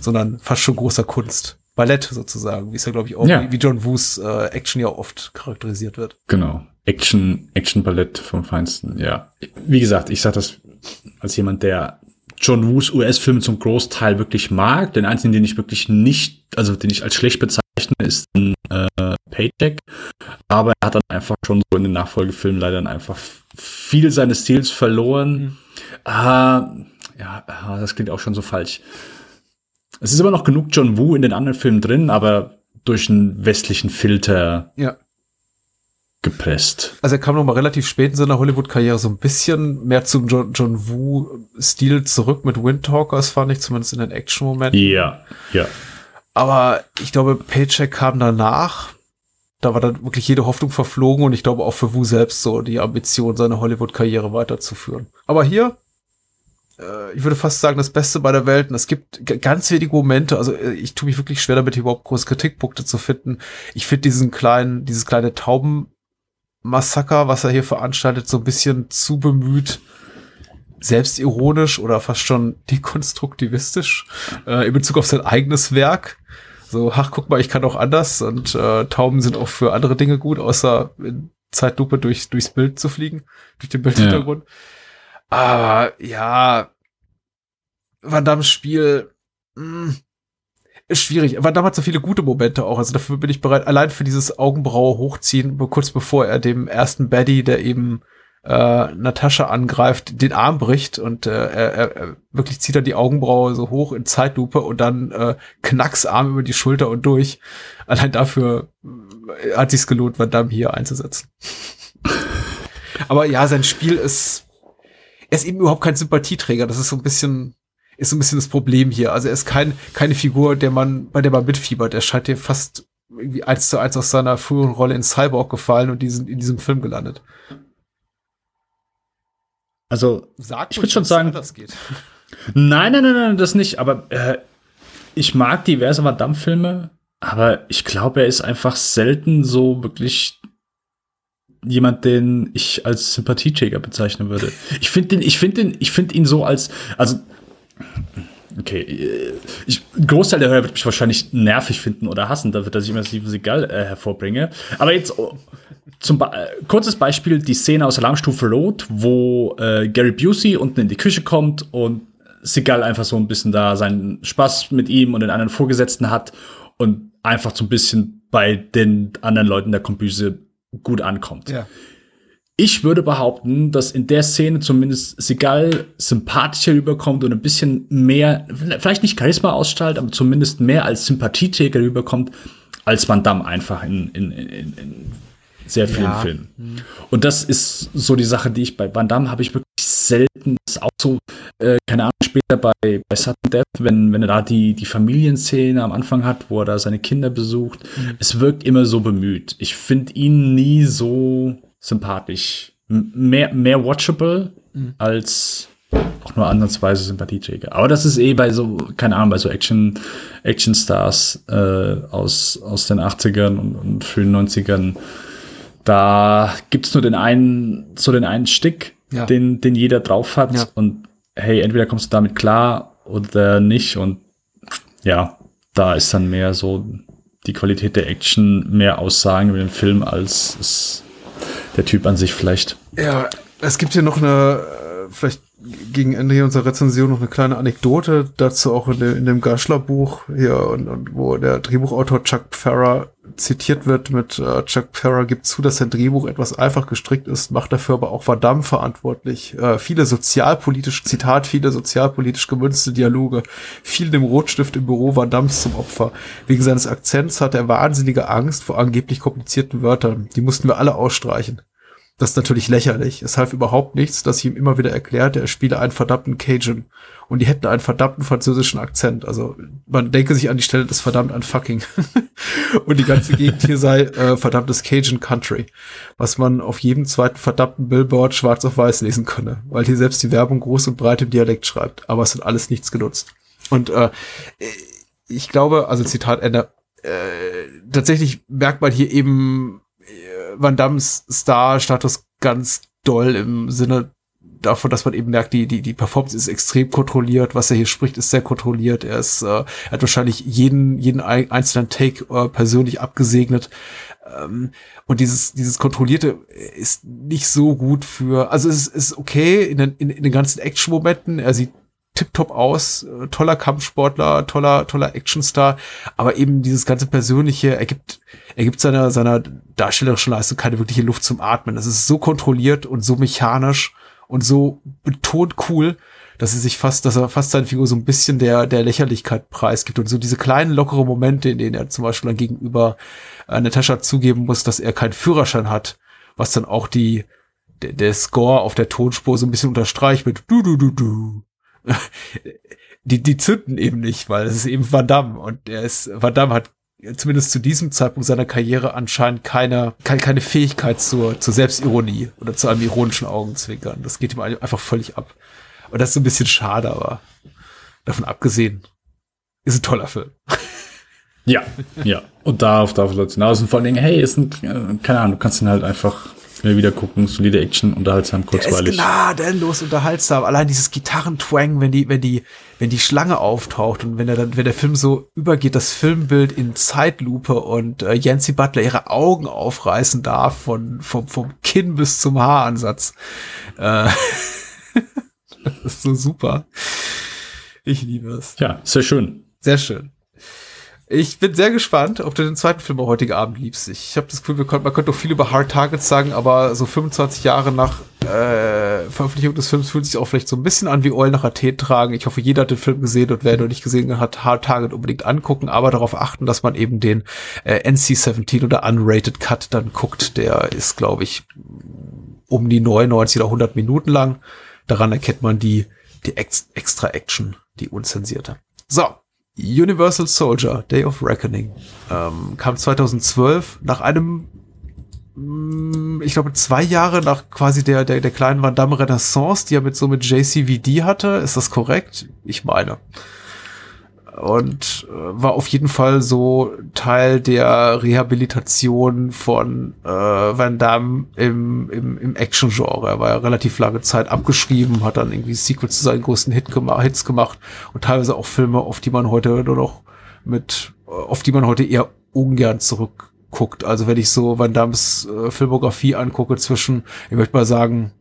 sondern fast schon großer Kunst. Ballett sozusagen, wie es ja, glaube ich, auch, ja. wie John Woos äh, Action ja oft charakterisiert wird. Genau. Action, Action Ballett vom Feinsten, ja. Wie gesagt, ich sage das als jemand, der John Woos US-Filme zum Großteil wirklich mag. Den einzigen, den ich wirklich nicht, also den ich als schlecht bezeichne, ist ein äh, Paycheck. Aber er hat dann einfach schon so in den Nachfolgefilmen leider dann einfach viel seines Stils verloren. Mhm. Ah, ja, ah, das klingt auch schon so falsch. Es ist immer noch genug John Woo in den anderen Filmen drin, aber durch einen westlichen Filter ja. Gepresst. Also er kam noch mal relativ spät in seiner Hollywood-Karriere so ein bisschen mehr zum John, John Woo-Stil zurück mit Windtalkers, fand ich zumindest in den Action-Momenten. Ja, ja. Aber ich glaube, Paycheck kam danach. Da war dann wirklich jede Hoffnung verflogen und ich glaube auch für Wu selbst so die Ambition, seine Hollywood-Karriere weiterzuführen. Aber hier äh, ich würde fast sagen, das Beste bei der Welt. Und es gibt ganz wenige Momente, also äh, ich tue mich wirklich schwer damit, überhaupt große Kritikpunkte zu finden. Ich finde diesen kleinen, dieses kleine Taubenmassaker, was er hier veranstaltet, so ein bisschen zu bemüht, selbstironisch oder fast schon dekonstruktivistisch äh, in Bezug auf sein eigenes Werk. So, ach, guck mal, ich kann auch anders und äh, Tauben sind auch für andere Dinge gut, außer in Zeitlupe durch, durchs Bild zu fliegen, durch den Bildhintergrund. Ja. Aber ja, Van Damme Spiel mh, hm, ist schwierig. Damme hat so viele gute Momente auch. Also dafür bin ich bereit, allein für dieses Augenbraue hochziehen, kurz bevor er dem ersten Baddy, der eben äh, Natascha angreift, den Arm bricht und äh, er, er wirklich zieht er die Augenbraue so hoch in Zeitlupe und dann äh, knacks Arm über die Schulter und durch. Allein dafür äh, hat sich's gelohnt, Van Damme hier einzusetzen. Aber ja, sein Spiel ist er ist eben überhaupt kein Sympathieträger. Das ist so ein bisschen, ist so ein bisschen das Problem hier. Also er ist kein, keine Figur, der man, bei der man mitfiebert. Er scheint dir fast irgendwie eins zu eins aus seiner früheren Rolle in Cyborg gefallen und diesen, in diesem Film gelandet. Also, Sag ich würde schon sagen, das geht. [laughs] Nein, nein, nein, nein, das nicht. Aber äh, ich mag diverse Madame-Filme, aber ich glaube, er ist einfach selten so wirklich jemand, den ich als Sympathieträger bezeichnen würde. Ich finde den, ich finde den, ich finde ihn so als, also, okay, äh, ich, ein Großteil der Hörer wird mich wahrscheinlich nervig finden oder hassen, dafür, dass ich immer Steven Seagal äh, hervorbringe. Aber jetzt, oh, zum Be äh, kurzes Beispiel, die Szene aus Alarmstufe Rot, wo äh, Gary Busey unten in die Küche kommt und Seagal einfach so ein bisschen da seinen Spaß mit ihm und den anderen Vorgesetzten hat und einfach so ein bisschen bei den anderen Leuten der Kombüse gut ankommt. Ja. Ich würde behaupten, dass in der Szene zumindest Segal sympathischer rüberkommt und ein bisschen mehr, vielleicht nicht Charisma ausstrahlt, aber zumindest mehr als Sympathieträger rüberkommt, als Van Damme einfach in, in, in, in sehr vielen ja. Filmen. Mhm. Und das ist so die Sache, die ich bei Van Damme habe ich wirklich selten. Das ist auch so, äh, keine Ahnung, später bei, bei Sudden Death, wenn, wenn er da die, die Familienszene am Anfang hat, wo er da seine Kinder besucht. Mhm. Es wirkt immer so bemüht. Ich finde ihn nie so sympathisch. M mehr, mehr watchable mhm. als auch nur ansatzweise Sympathieträger. Aber das ist eh bei so, keine Ahnung, bei so Action, Action Stars äh, aus, aus den 80ern und, und frühen 90ern. Da gibt's nur den einen, so den einen Stick, ja. den, den jeder drauf hat. Ja. Und hey, entweder kommst du damit klar oder nicht. Und ja, da ist dann mehr so die Qualität der Action mehr Aussagen über den Film als es der Typ an sich vielleicht. Ja, es gibt hier noch eine, äh, vielleicht gegen Ende hier unserer Rezension noch eine kleine Anekdote dazu auch in, de, in dem Gaschler-Buch hier und, und wo der Drehbuchautor Chuck Farrer zitiert wird mit äh, Chuck Farrer gibt zu, dass sein Drehbuch etwas einfach gestrickt ist, macht dafür aber auch Van verantwortlich. Äh, viele sozialpolitisch, Zitat, viele sozialpolitisch gemünzte Dialoge, viel dem Rotstift im Büro Van zum Opfer. Wegen seines Akzents hat er wahnsinnige Angst vor angeblich komplizierten Wörtern. Die mussten wir alle ausstreichen. Das ist natürlich lächerlich. Es half überhaupt nichts, dass ich ihm immer wieder erklärte, er spiele einen verdammten Cajun. Und die hätten einen verdammten französischen Akzent. Also man denke sich an die Stelle des verdammt an fucking. [laughs] und die ganze Gegend hier sei äh, verdammtes Cajun Country. Was man auf jedem zweiten verdammten Billboard schwarz auf weiß lesen könne. Weil hier selbst die Werbung groß und breit im Dialekt schreibt. Aber es hat alles nichts genutzt. Und äh, ich glaube, also Zitat Ende, äh, tatsächlich merkt man hier eben Van Dammes Star-Status ganz doll im Sinne davon, dass man eben merkt, die, die, die Performance ist extrem kontrolliert, was er hier spricht, ist sehr kontrolliert. Er ist, äh, er hat wahrscheinlich jeden, jeden einzelnen Take äh, persönlich abgesegnet. Ähm, und dieses, dieses Kontrollierte ist nicht so gut für, also es ist, ist okay in den, in, in den ganzen Action-Momenten. Er sieht tipptopp aus, äh, toller Kampfsportler, toller, toller Actionstar, aber eben dieses ganze Persönliche ergibt, ergibt seiner, seiner darstellerischen Leistung keine wirkliche Luft zum Atmen. Das ist so kontrolliert und so mechanisch und so betont cool, dass er sich fast, dass er fast seine Figur so ein bisschen der, der Lächerlichkeit preisgibt. Und so diese kleinen lockere Momente, in denen er zum Beispiel dann gegenüber äh, Natascha zugeben muss, dass er keinen Führerschein hat, was dann auch die, der, der Score auf der Tonspur so ein bisschen unterstreicht mit du du du du die, die zünden eben nicht, weil es ist eben Van Damme und er ist, Van Damme hat zumindest zu diesem Zeitpunkt seiner Karriere anscheinend keine, keine, keine Fähigkeit zur, zur Selbstironie oder zu einem ironischen Augenzwinkern. Das geht ihm einfach völlig ab. Und das ist so ein bisschen schade, aber davon abgesehen, ist ein toller Film. Ja, ja. Und darauf darf es hinaus. Und vor allen Dingen, hey, ist ein, äh, keine Ahnung, du kannst ihn halt einfach Immer wieder gucken, solide Action, unterhaltsam, kurzweilig. Der ist gnadenlos unterhaltsam. Allein dieses Gitarrentwang, wenn die, wenn die, wenn die Schlange auftaucht und wenn er dann, wenn der Film so übergeht, das Filmbild in Zeitlupe und äh, Yancy Butler ihre Augen aufreißen darf von, vom, vom Kinn bis zum Haaransatz. Äh, [laughs] das ist so super. Ich liebe es. Ja, sehr schön. Sehr schön. Ich bin sehr gespannt, ob du den zweiten Film auch heute Abend liebst. Ich habe das Gefühl, man könnte doch viel über Hard Targets sagen, aber so 25 Jahre nach äh, Veröffentlichung des Films fühlt sich auch vielleicht so ein bisschen an wie Eulen nach Athen tragen. Ich hoffe, jeder hat den Film gesehen und wer ihn noch nicht gesehen hat, Hard Target unbedingt angucken, aber darauf achten, dass man eben den äh, NC-17 oder Unrated Cut dann guckt. Der ist, glaube ich, um die 99 oder 100 Minuten lang. Daran erkennt man die, die Ex extra Action, die unzensierte. So, Universal Soldier, Day of Reckoning, ähm, kam 2012 nach einem, mm, ich glaube, zwei Jahre nach quasi der, der, der kleinen Van Damme Renaissance, die er mit so mit JCVD hatte. Ist das korrekt? Ich meine und äh, war auf jeden Fall so Teil der Rehabilitation von äh, Van Damme im, im, im Action-Genre. Er war ja relativ lange Zeit abgeschrieben, hat dann irgendwie Sequels zu seinen größten Hit gema Hits gemacht und teilweise auch Filme, auf die man heute nur noch mit, auf die man heute eher ungern zurückguckt. Also wenn ich so Van Dammes äh, Filmografie angucke zwischen, ich möchte mal sagen,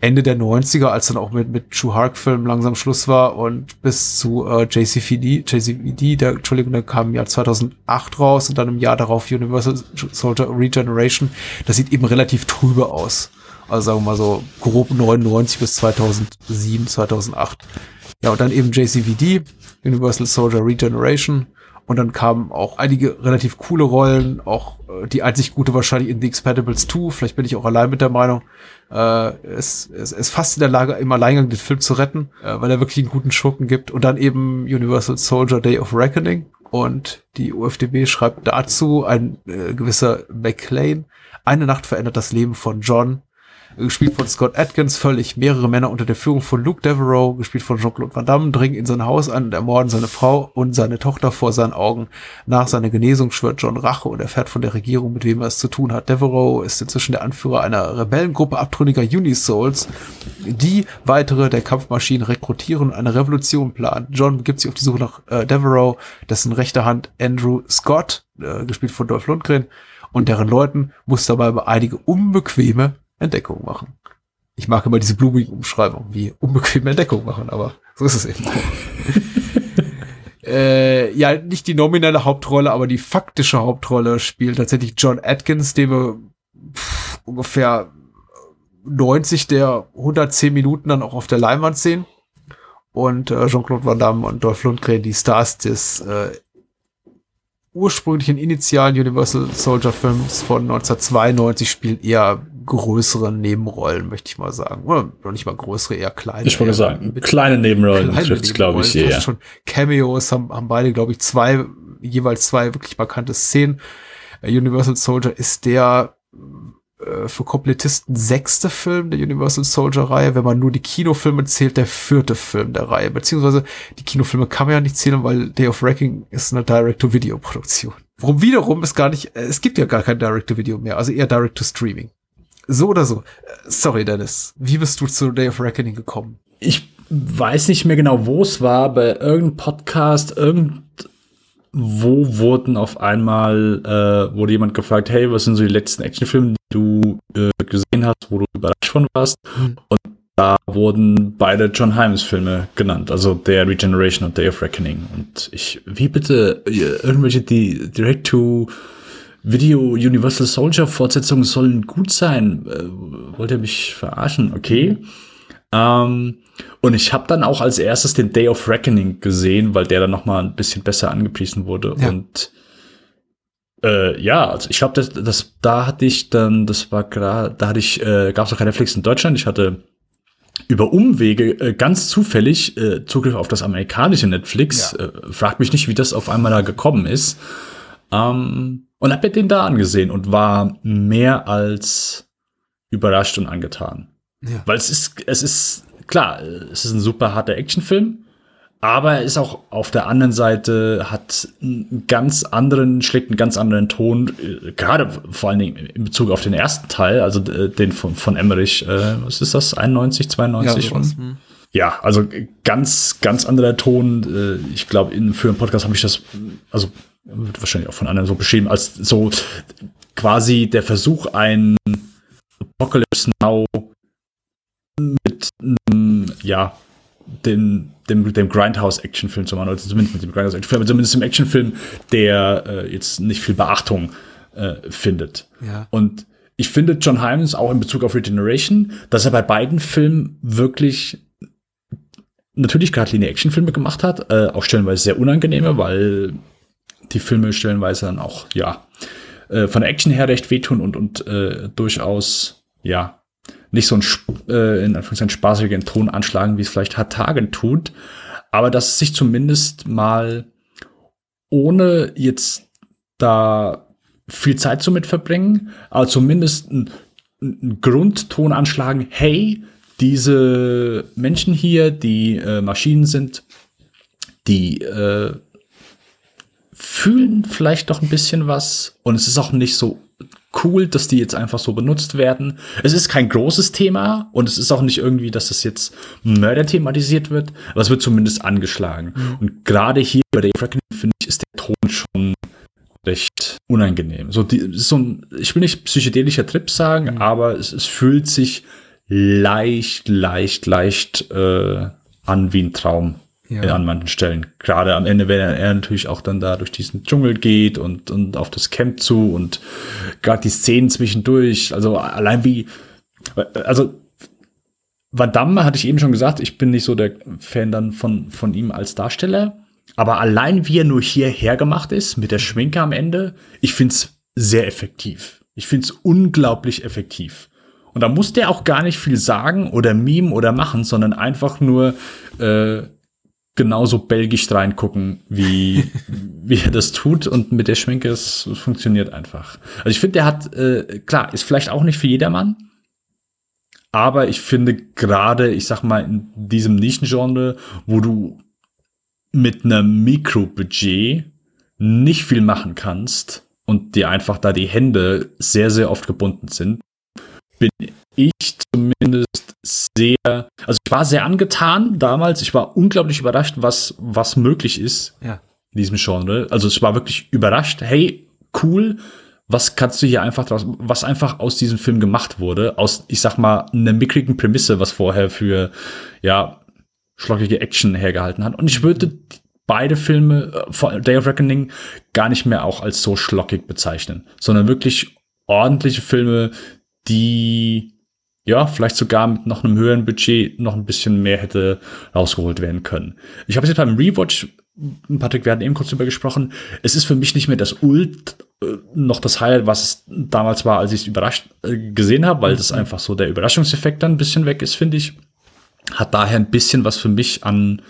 Ende der 90er, als dann auch mit, mit True Hark-Film langsam Schluss war und bis zu äh, JCVD, JCVD, der, Entschuldigung, der kam im Jahr 2008 raus und dann im Jahr darauf Universal Soldier Regeneration. Das sieht eben relativ trübe aus. Also sagen wir mal so grob 99 bis 2007, 2008. Ja, und dann eben JCVD, Universal Soldier Regeneration Und dann kamen auch einige relativ coole Rollen, auch äh, die einzig gute wahrscheinlich in The Expendables 2. Vielleicht bin ich auch allein mit der Meinung. Äh, es, es ist fast in der Lage, im Alleingang den Film zu retten, äh, weil er wirklich einen guten Schurken gibt. Und dann eben Universal Soldier Day of Reckoning. Und die UFDB schreibt dazu, ein äh, gewisser McLean, eine Nacht verändert das Leben von John, gespielt von Scott Atkins, völlig mehrere Männer unter der Führung von Luke Devereaux, gespielt von Jean-Claude Van Damme, dringen in sein Haus an und ermorden seine Frau und seine Tochter vor seinen Augen. Nach seiner Genesung schwört John Rache und erfährt von der Regierung, mit wem er es zu tun hat. Devereaux ist inzwischen der Anführer einer Rebellengruppe abtrünniger Unisouls, die weitere der Kampfmaschinen rekrutieren und eine Revolution plant. John begibt sich auf die Suche nach äh, Devereaux, dessen rechte Hand Andrew Scott, äh, gespielt von Dolph Lundgren, und deren Leuten muss dabei einige unbequeme Entdeckung machen. Ich mag immer diese blumigen Umschreibungen, wie unbequeme Entdeckung machen, aber so ist es eben [laughs] äh, ja, nicht die nominelle Hauptrolle, aber die faktische Hauptrolle spielt tatsächlich John Atkins, den wir pff, ungefähr 90 der 110 Minuten dann auch auf der Leinwand sehen. Und äh, Jean-Claude Van Damme und Dolph Lundgren, die Stars des äh, ursprünglichen initialen Universal Soldier Films von 1992 spielen eher größere Nebenrollen, möchte ich mal sagen. Oder noch nicht mal größere, eher kleine. Ich wollte sagen, kleine Nebenrollen trifft es, glaube ich, eher. Schon Cameos haben, haben beide, glaube ich, zwei, jeweils zwei wirklich markante Szenen. Äh, Universal Soldier ist der äh, für Komplettisten sechste Film der Universal Soldier Reihe, wenn man nur die Kinofilme zählt, der vierte Film der Reihe. Beziehungsweise die Kinofilme kann man ja nicht zählen, weil Day of Wrecking ist eine Direct-to-Video-Produktion. Warum wiederum ist gar nicht, äh, es gibt ja gar kein Direct-to-Video mehr, also eher Direct-to-Streaming. So oder so. Sorry, Dennis. Wie bist du zu Day of Reckoning gekommen? Ich weiß nicht mehr genau, wo es war, bei irgendeinem Podcast, irgendwo wurden auf einmal, äh, wurde jemand gefragt, hey, was sind so die letzten Actionfilme, die du äh, gesehen hast, wo du überrascht von warst? Mhm. Und da wurden beide John Himes Filme genannt, also der Regeneration und Day of Reckoning. Und ich, wie bitte, äh, irgendwelche die Direct to Video Universal Soldier Fortsetzungen sollen gut sein. Äh, wollt ihr mich verarschen? Okay. Ähm, und ich habe dann auch als erstes den Day of Reckoning gesehen, weil der dann noch mal ein bisschen besser angepriesen wurde. Ja. Und äh, ja, also ich glaube, das, das, da hatte ich dann, das war gerade, da hatte ich, äh, gab es noch kein Netflix in Deutschland. Ich hatte über Umwege äh, ganz zufällig äh, Zugriff auf das amerikanische Netflix. Ja. Äh, fragt mich nicht, wie das auf einmal da gekommen ist. Ähm, und hab mir den da angesehen und war mehr als überrascht und angetan. Ja. Weil es ist, es ist, klar, es ist ein super harter Actionfilm, aber er ist auch auf der anderen Seite, hat einen ganz anderen, schlägt einen ganz anderen Ton, äh, gerade vor allen Dingen in Bezug auf den ersten Teil, also äh, den von, von Emmerich, äh, was ist das, 91, 92 ja, hm. Ja, also ganz, ganz anderer Ton. Äh, ich glaube, für einen Podcast habe ich das, also wird wahrscheinlich auch von anderen so beschrieben, als so quasi der Versuch, ein Apocalypse Now mit, ja, dem, dem, dem Grindhouse-Actionfilm zu machen, oder zumindest mit dem Grindhouse-Actionfilm, zumindest im Actionfilm, der äh, jetzt nicht viel Beachtung äh, findet. Ja. Und ich finde John Hyams auch in Bezug auf Regeneration, dass er bei beiden Filmen wirklich natürlich gerade Linie-Actionfilme gemacht hat, äh, auch stellenweise sehr unangenehme, weil die Filme stellenweise dann auch, ja, äh, von der Action her recht wehtun und, und äh, durchaus, ja, nicht so ein äh, in Anführungszeichen spaßigen Ton anschlagen, wie es vielleicht Hard Tagen tut, aber dass es sich zumindest mal ohne jetzt da viel Zeit zu mit verbringen, aber zumindest einen, einen Grundton anschlagen, hey, diese Menschen hier, die äh, Maschinen sind, die äh, fühlen vielleicht doch ein bisschen was und es ist auch nicht so cool, dass die jetzt einfach so benutzt werden. Es ist kein großes Thema und es ist auch nicht irgendwie, dass das jetzt Mörder thematisiert wird, aber es wird zumindest angeschlagen. Mhm. Und gerade hier bei der Reckoning, finde ich, ist der Ton schon recht unangenehm. So, die, so ein, ich will nicht psychedelischer Trip sagen, mhm. aber es, es fühlt sich leicht, leicht, leicht äh, an wie ein Traum ja. an manchen Stellen. Gerade am Ende, wenn er natürlich auch dann da durch diesen Dschungel geht und, und auf das Camp zu und gerade die Szenen zwischendurch, also allein wie, also Van Damme hatte ich eben schon gesagt, ich bin nicht so der Fan dann von, von ihm als Darsteller, Aber allein wie er nur hierher gemacht ist, mit der Schminke am Ende, ich find's sehr effektiv. Ich find's unglaublich effektiv. Und da muss der auch gar nicht viel sagen oder meme oder machen, sondern einfach nur äh, genauso belgisch reingucken, wie, [laughs] wie er das tut. Und mit der Schminke, es funktioniert einfach. Also ich finde, der hat, äh, klar, ist vielleicht auch nicht für jedermann. Aber ich finde gerade, ich sag mal, in diesem Nischengenre, wo du mit einem Mikrobudget nicht viel machen kannst und dir einfach da die Hände sehr, sehr oft gebunden sind, bin ich zumindest sehr, also ich war sehr angetan damals, ich war unglaublich überrascht, was, was möglich ist ja. in diesem Genre. Also ich war wirklich überrascht, hey, cool, was kannst du hier einfach draus, was einfach aus diesem Film gemacht wurde, aus, ich sag mal, einer mickrigen Prämisse, was vorher für, ja, schlockige Action hergehalten hat. Und ich würde beide Filme, äh, Day of Reckoning, gar nicht mehr auch als so schlockig bezeichnen, sondern wirklich ordentliche Filme, die ja, vielleicht sogar mit noch einem höheren Budget noch ein bisschen mehr hätte rausgeholt werden können. Ich habe jetzt beim Rewatch, Patrick, wir hatten eben kurz drüber gesprochen, es ist für mich nicht mehr das Ult äh, noch das Highlight, was es damals war, als ich es überrascht äh, gesehen habe, weil das einfach so der Überraschungseffekt dann ein bisschen weg ist, finde ich. Hat daher ein bisschen was für mich an,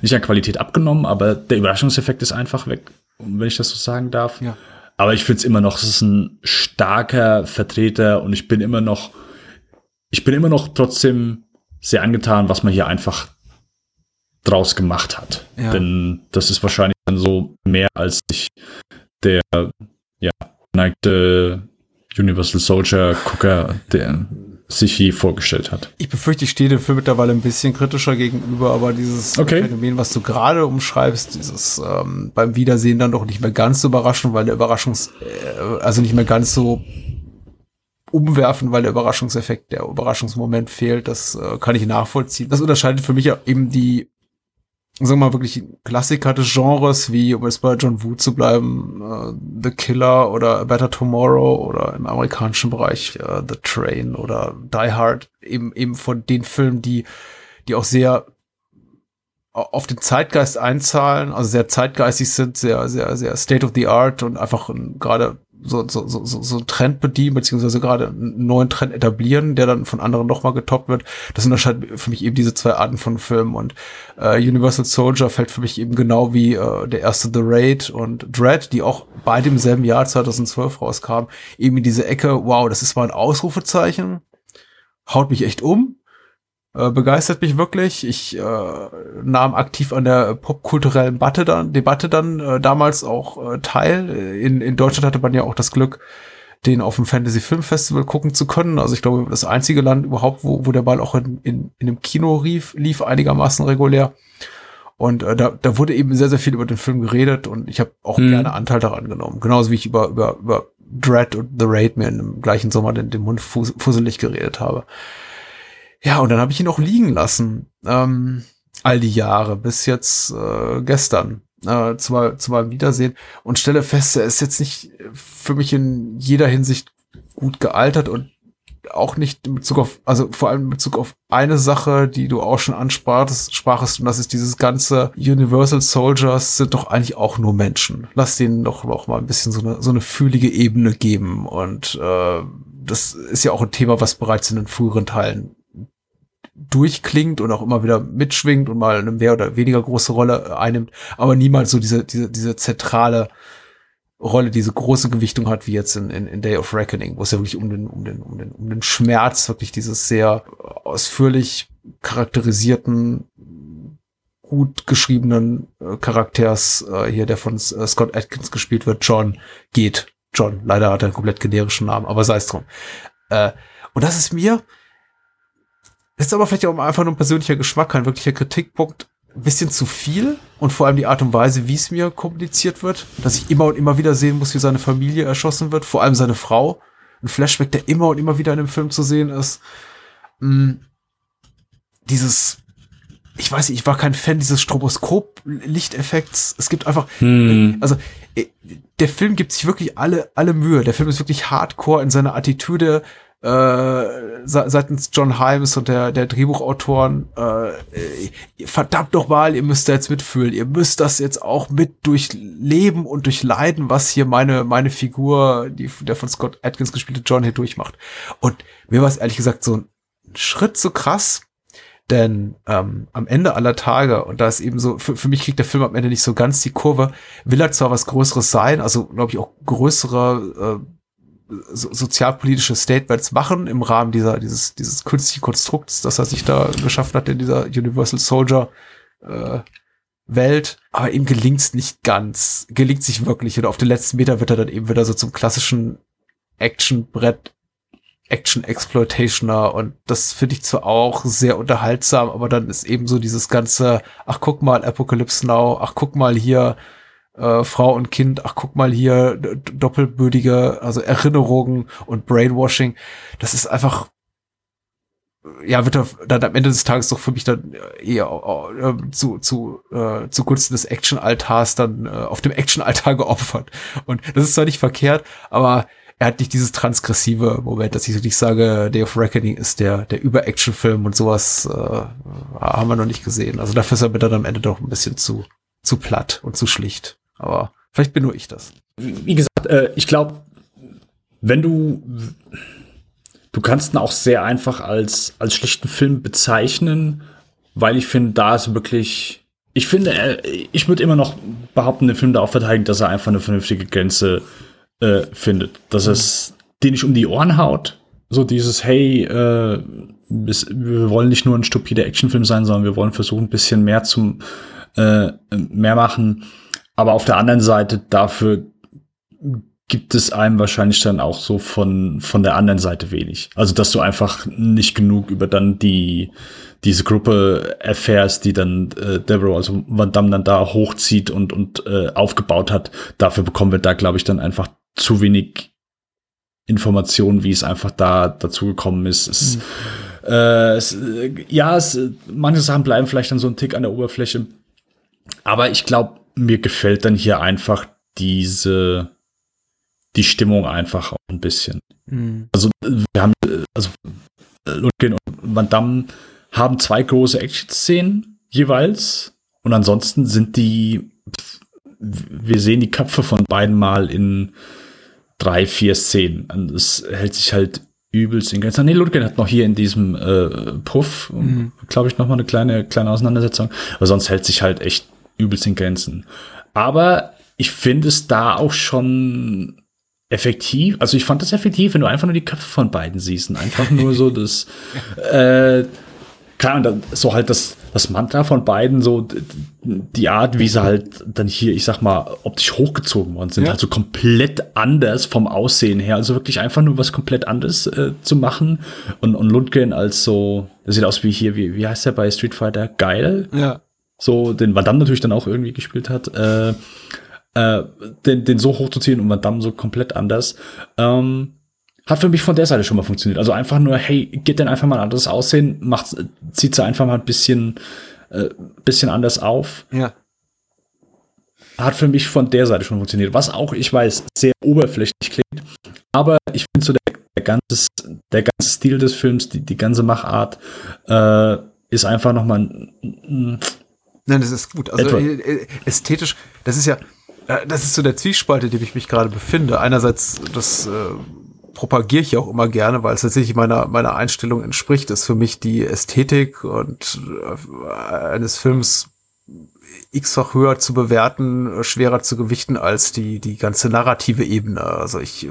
nicht an Qualität abgenommen, aber der Überraschungseffekt ist einfach weg, wenn ich das so sagen darf. Ja. Aber ich finde es immer noch, es ist ein starker Vertreter und ich bin immer noch, ich bin immer noch trotzdem sehr angetan, was man hier einfach draus gemacht hat. Ja. Denn das ist wahrscheinlich dann so mehr, als sich der ja, neigte Universal Soldier Gucker, der sich je vorgestellt hat. Ich befürchte, ich stehe dem Film mittlerweile ein bisschen kritischer gegenüber, aber dieses Okay. Phänomen, was du gerade umschreibst, dieses ähm, beim Wiedersehen dann doch nicht mehr ganz so überraschend, weil der Überraschungs, äh, also nicht mehr ganz so umwerfen, weil der Überraschungseffekt, der Überraschungsmoment fehlt, das äh, kann ich nachvollziehen. Das unterscheidet für mich ja eben die, sagen wir mal, wirklich Klassiker des Genres, wie, um jetzt bei John Woo zu bleiben, äh, The Killer oder A Better Tomorrow oder im amerikanischen Bereich äh, The Train oder Die Hard, eben, eben von den Filmen, die, die auch sehr auf den Zeitgeist einzahlen, also sehr zeitgeistig sind, sehr, sehr, sehr state of the art und einfach ein- gerade so, so, so, so, einen Trend bedienen, beziehungsweise gerade einen neuen Trend etablieren, der dann von anderen nochmal getoppt wird. Das unterscheidet für mich eben diese zwei Arten von Filmen. Und äh, Universal Soldier fällt für mich eben genau wie äh, der erste The Raid und Dread, die auch beide im selben Jahr 2012 rauskamen, eben in diese Ecke, wow, das ist mal ein Ausrufezeichen, haut mich echt um, äh, begeistert mich wirklich. Ich äh, nahm aktiv an der popkulturellen Debatte dann, Debatte dann äh, damals auch äh, teil. In, in Deutschland hatte man ja auch das Glück, den auf dem Fantasy Film Festival gucken zu können. Also ich glaube, das einzige Land überhaupt, wo, wo der Ball auch in, in, in einem Kino lief, lief einigermaßen regulär. Und äh, da, da wurde eben sehr, sehr viel über den Film geredet und ich habe auch Mhm. gerne Anteil daran genommen. Genauso wie ich über, über, über Dread und The Raid mir in dem gleichen Sommer den, den Mund fus fusselig geredet habe. Ja, und dann habe ich ihn auch liegen lassen. Ähm, all die Jahre, bis jetzt äh, gestern. Äh, zu, zu meinem Wiedersehen und stelle fest, er ist jetzt nicht für mich in jeder Hinsicht gut gealtert und auch nicht in Bezug auf, also vor allem in Bezug auf eine Sache, die du auch schon ansprachst, sprachest, und das ist dieses ganze Universal Soldiers sind doch eigentlich auch nur Menschen. Lass denen doch auch mal ein bisschen so eine, so eine fühlige Ebene geben. Und äh, das ist ja auch ein Thema, was bereits in den früheren Teilen durchklingt und auch immer wieder mitschwingt und mal eine mehr oder weniger große Rolle äh, einnimmt, aber niemals so diese, diese, diese zentrale Rolle, diese große Gewichtung hat, wie jetzt in, in, in Day of Reckoning, wo es ja wirklich um den, um den, um den, um den Schmerz, wirklich dieses sehr ausführlich charakterisierten, gut geschriebenen äh, Charakters äh, hier, der von äh, Scott Atkins gespielt wird, John, geht. John, leider hat er einen komplett generischen Namen, aber sei es drum. Äh, und das ist mir, das ist aber vielleicht auch einfach nur ein persönlicher Geschmack, ein wirklicher Kritikpunkt, ein bisschen zu viel und vor allem die Art und Weise, wie es mir kommuniziert wird, dass ich immer und immer wieder sehen muss, wie seine Familie erschossen wird, vor allem seine Frau. Ein Flashback, der immer und immer wieder in dem Film zu sehen ist. Mm, Dieses, ich weiß nicht, ich war kein Fan dieses Stroboskop-Lichteffekts. Es gibt einfach, Hm. also äh, der Film gibt sich wirklich alle alle Mühe. Der Film ist wirklich hardcore in seiner Attitüde, äh, seitens John Himes und der, der Drehbuchautoren, äh, verdammt noch mal, ihr müsst da jetzt mitfühlen, ihr müsst das jetzt auch mit durchleben und durchleiden, was hier meine, meine Figur, die, der von Scott Atkins gespielte John hier durchmacht. Und mir war es ehrlich gesagt so ein Schritt so krass, denn ähm, am Ende aller Tage, und da ist eben so, für, für mich kriegt der Film am Ende nicht so ganz die Kurve, will er zwar was Größeres sein, also glaube ich auch größere äh, so, sozialpolitische Statements machen im Rahmen dieser, dieses, dieses künstlichen Konstrukts, das er sich da geschaffen hat in dieser Universal Soldier äh, Welt. Aber ihm gelingt's nicht ganz, gelingt sich wirklich. Und auf den letzten Meter wird er dann eben wieder so zum klassischen Action-Brett Action-Exploitationer und das finde ich zwar auch sehr unterhaltsam, aber dann ist eben so dieses ganze, ach guck mal, Apocalypse Now, ach guck mal hier, äh, Frau und Kind, ach guck mal hier, doppelbödige, also Erinnerungen und Brainwashing. Das ist einfach, ja, wird dann am Ende des Tages doch für mich dann eher äh, zu, zu, äh, zugunsten des Action-Altars dann äh, auf dem Action-Altar [laughs] geopfert. Und das ist zwar nicht verkehrt, aber er hat nicht dieses transgressive Moment, dass ich so nicht sage, Day of Reckoning ist der, der Über-Action-Film und sowas äh, haben wir noch nicht gesehen. Also dafür ist er mir dann am Ende doch ein bisschen zu, zu platt und zu schlicht. Aber vielleicht bin nur ich das. Wie gesagt, äh, ich glaube, wenn du du kannst ihn auch sehr einfach als als schlichten Film bezeichnen, weil ich finde, da ist wirklich ich finde, äh, ich würde immer noch behaupten, den Film darauf verteidigen, dass er einfach eine vernünftige Grenze äh, findet. Dass es den nicht um die Ohren haut. So dieses, hey, äh, bis, wir wollen nicht nur ein stupider Actionfilm sein, sondern wir wollen versuchen, ein bisschen mehr zum äh, mehr machen. Aber auf der anderen Seite dafür gibt es einem wahrscheinlich dann auch so von, von der anderen Seite wenig. Also, dass du einfach nicht genug über dann die, diese Gruppe erfährst, die dann äh, Deborah, also Van Damme dann da hochzieht und, und äh, aufgebaut hat. Dafür bekommen wir da, glaube ich, dann einfach zu wenig Informationen, wie es einfach da dazu gekommen ist. Es, mhm. äh, es, ja, es, manche Sachen bleiben vielleicht dann so ein Tick an der Oberfläche. Aber ich glaube, mir gefällt dann hier einfach diese, die Stimmung einfach auch ein bisschen. Mhm. Also, wir haben, also, Lundgren und Van Damme haben zwei große Action-Szenen jeweils. Und ansonsten sind die, wir sehen die Köpfe von beiden mal in drei, vier Szenen. Und es hält sich halt übelst in Grenzen. Nee, Lundgren hat noch hier in diesem äh, Puff, mhm. glaube ich, noch mal eine kleine, kleine Auseinandersetzung. Aber sonst hält sich halt echt übelst in Grenzen. Aber ich finde es da auch schon effektiv. Also ich fand das effektiv, wenn du einfach nur die Köpfe von beiden siehst und einfach nur so [laughs] das, äh, klar, so halt das, das Mantra von beiden, so die Art, wie sie halt dann hier, ich sag mal, optisch hochgezogen worden sind, ja. halt so komplett anders vom Aussehen her. Also wirklich einfach nur was komplett anderes äh, zu machen. Und, und Lundgren als so, das sieht aus wie hier, wie, wie heißt der bei Street Fighter? Geil. Ja so den Van Damme natürlich dann auch irgendwie gespielt hat, äh, äh, den, den so hochzuziehen und Van Damme so komplett anders, ähm, hat für mich von der Seite schon mal funktioniert. Also einfach nur, hey, geht denn einfach mal ein anderes Aussehen, macht, zieht sie einfach mal ein bisschen, äh, bisschen anders auf. Ja. Hat für mich von der Seite schon funktioniert. Was auch, ich weiß, sehr oberflächlich klingt. Aber ich finde so der, der, ganze, der ganze Stil des Films, die, die ganze Machart, äh, ist einfach nochmal ein, Nein, das ist gut. Also Etwa. Äh, äh, ästhetisch, das ist ja, äh, das ist so der Zwiespalt, in dem ich mich gerade befinde. Einerseits, das äh, propagiere ich auch immer gerne, weil es tatsächlich meiner, meiner Einstellung entspricht, ist für mich die Ästhetik und äh, eines Films x-fach höher zu bewerten, schwerer zu gewichten als die, die ganze narrative Ebene. Also ich,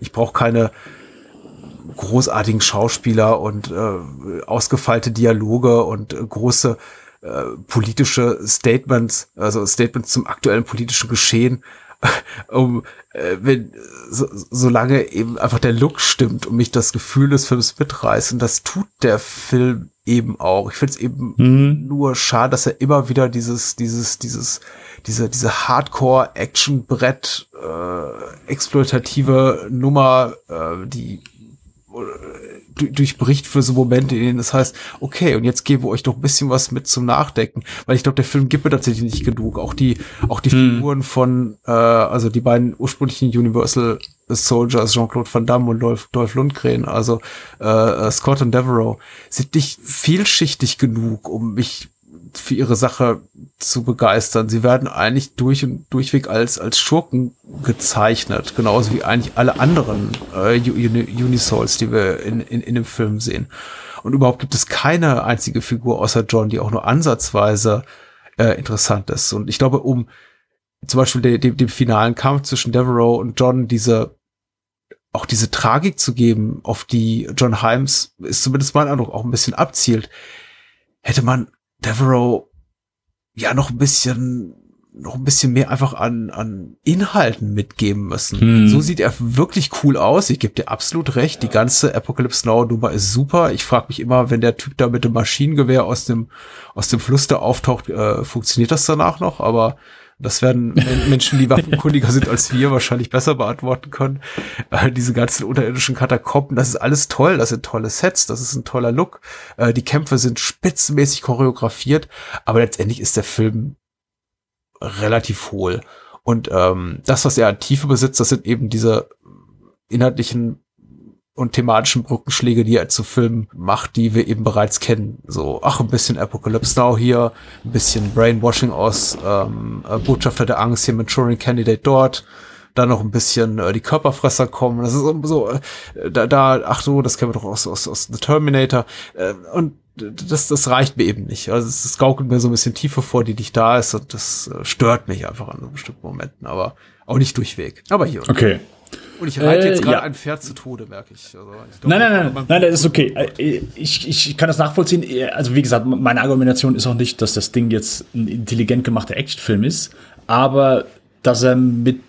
ich brauche keine großartigen Schauspieler und äh, ausgefeilte Dialoge und äh, große äh, politische Statements, also Statements zum aktuellen politischen Geschehen, [laughs] um äh, wenn so, solange eben einfach der Look stimmt und mich das Gefühl des Films mitreißt und das tut der Film eben auch. Ich finde es eben mhm. nur schade, dass er immer wieder dieses dieses dieses diese diese Hardcore Action Brett äh, exploitative Nummer, äh, die durchbricht für so Momente, in denen es heißt, okay, und jetzt geben wir euch doch ein bisschen was mit zum Nachdenken, weil ich glaube, der Film gibt mir tatsächlich nicht genug. Auch die, auch die hm. Figuren von, äh, also die beiden ursprünglichen Universal Soldier als Jean-Claude Van Damme und Dolph, Dolph Lundgren, also äh, Scott und Devereaux, sind nicht vielschichtig genug, um mich für ihre Sache zu begeistern. Sie werden eigentlich durch und durchweg als, als Schurken gezeichnet, genauso wie eigentlich alle anderen äh, Unisouls, die wir in, in, in dem Film sehen. Und überhaupt gibt es keine einzige Figur außer John, die auch nur ansatzweise äh, interessant ist. Und ich glaube, um zum Beispiel dem, dem, dem finalen Kampf zwischen Devereaux und John diese auch diese Tragik zu geben, auf die John Himes, ist zumindest mein Eindruck, auch ein bisschen abzielt, hätte man Devereaux ja noch ein bisschen noch ein bisschen mehr einfach an, an Inhalten mitgeben müssen. Hm. So sieht er wirklich cool aus. Ich gebe dir absolut recht. Die ganze Apocalypse Now Nummer ist super. Ich frage mich immer, wenn der Typ da mit dem Maschinengewehr aus dem, aus dem Fluss da auftaucht, äh, funktioniert das danach noch? Aber das werden Menschen, die waffenkundiger sind als wir, wahrscheinlich besser beantworten können. Äh, diese ganzen unterirdischen Katakomben, das ist alles toll. Das sind tolle Sets, das ist ein toller Look. Äh, die Kämpfe sind spitzenmäßig choreografiert, aber letztendlich ist der Film relativ hohl. Und ähm, das, was er an Tiefe besitzt, das sind eben diese inhaltlichen und thematischen Brückenschläge, die er zu Filmen macht, die wir eben bereits kennen. So, ach, ein bisschen Apocalypse Now hier, ein bisschen Brainwashing aus ähm, äh, Botschafter der Angst hier mit Turing Candidate dort, dann noch ein bisschen äh, die Körperfresser kommen. Das ist so, äh, da, da, ach so, das kennen wir doch aus, aus, aus The Terminator. Äh, und das, das reicht mir eben nicht. Also es, gaukelt mir so ein bisschen Tiefe vor, die nicht da ist und das äh, stört mich einfach an bestimmten Momenten, aber auch nicht durchweg. Aber hier. Okay. Und ich reite jetzt äh, gerade ja. ein Pferd zu Tode, merke ich. Also ich glaub, nein, nein, nein, nein, das ist okay. Äh, ich, ich kann das nachvollziehen. Also wie gesagt, meine Argumentation ist auch nicht, dass das Ding jetzt ein intelligent gemachter Actionfilm ist, aber dass er mit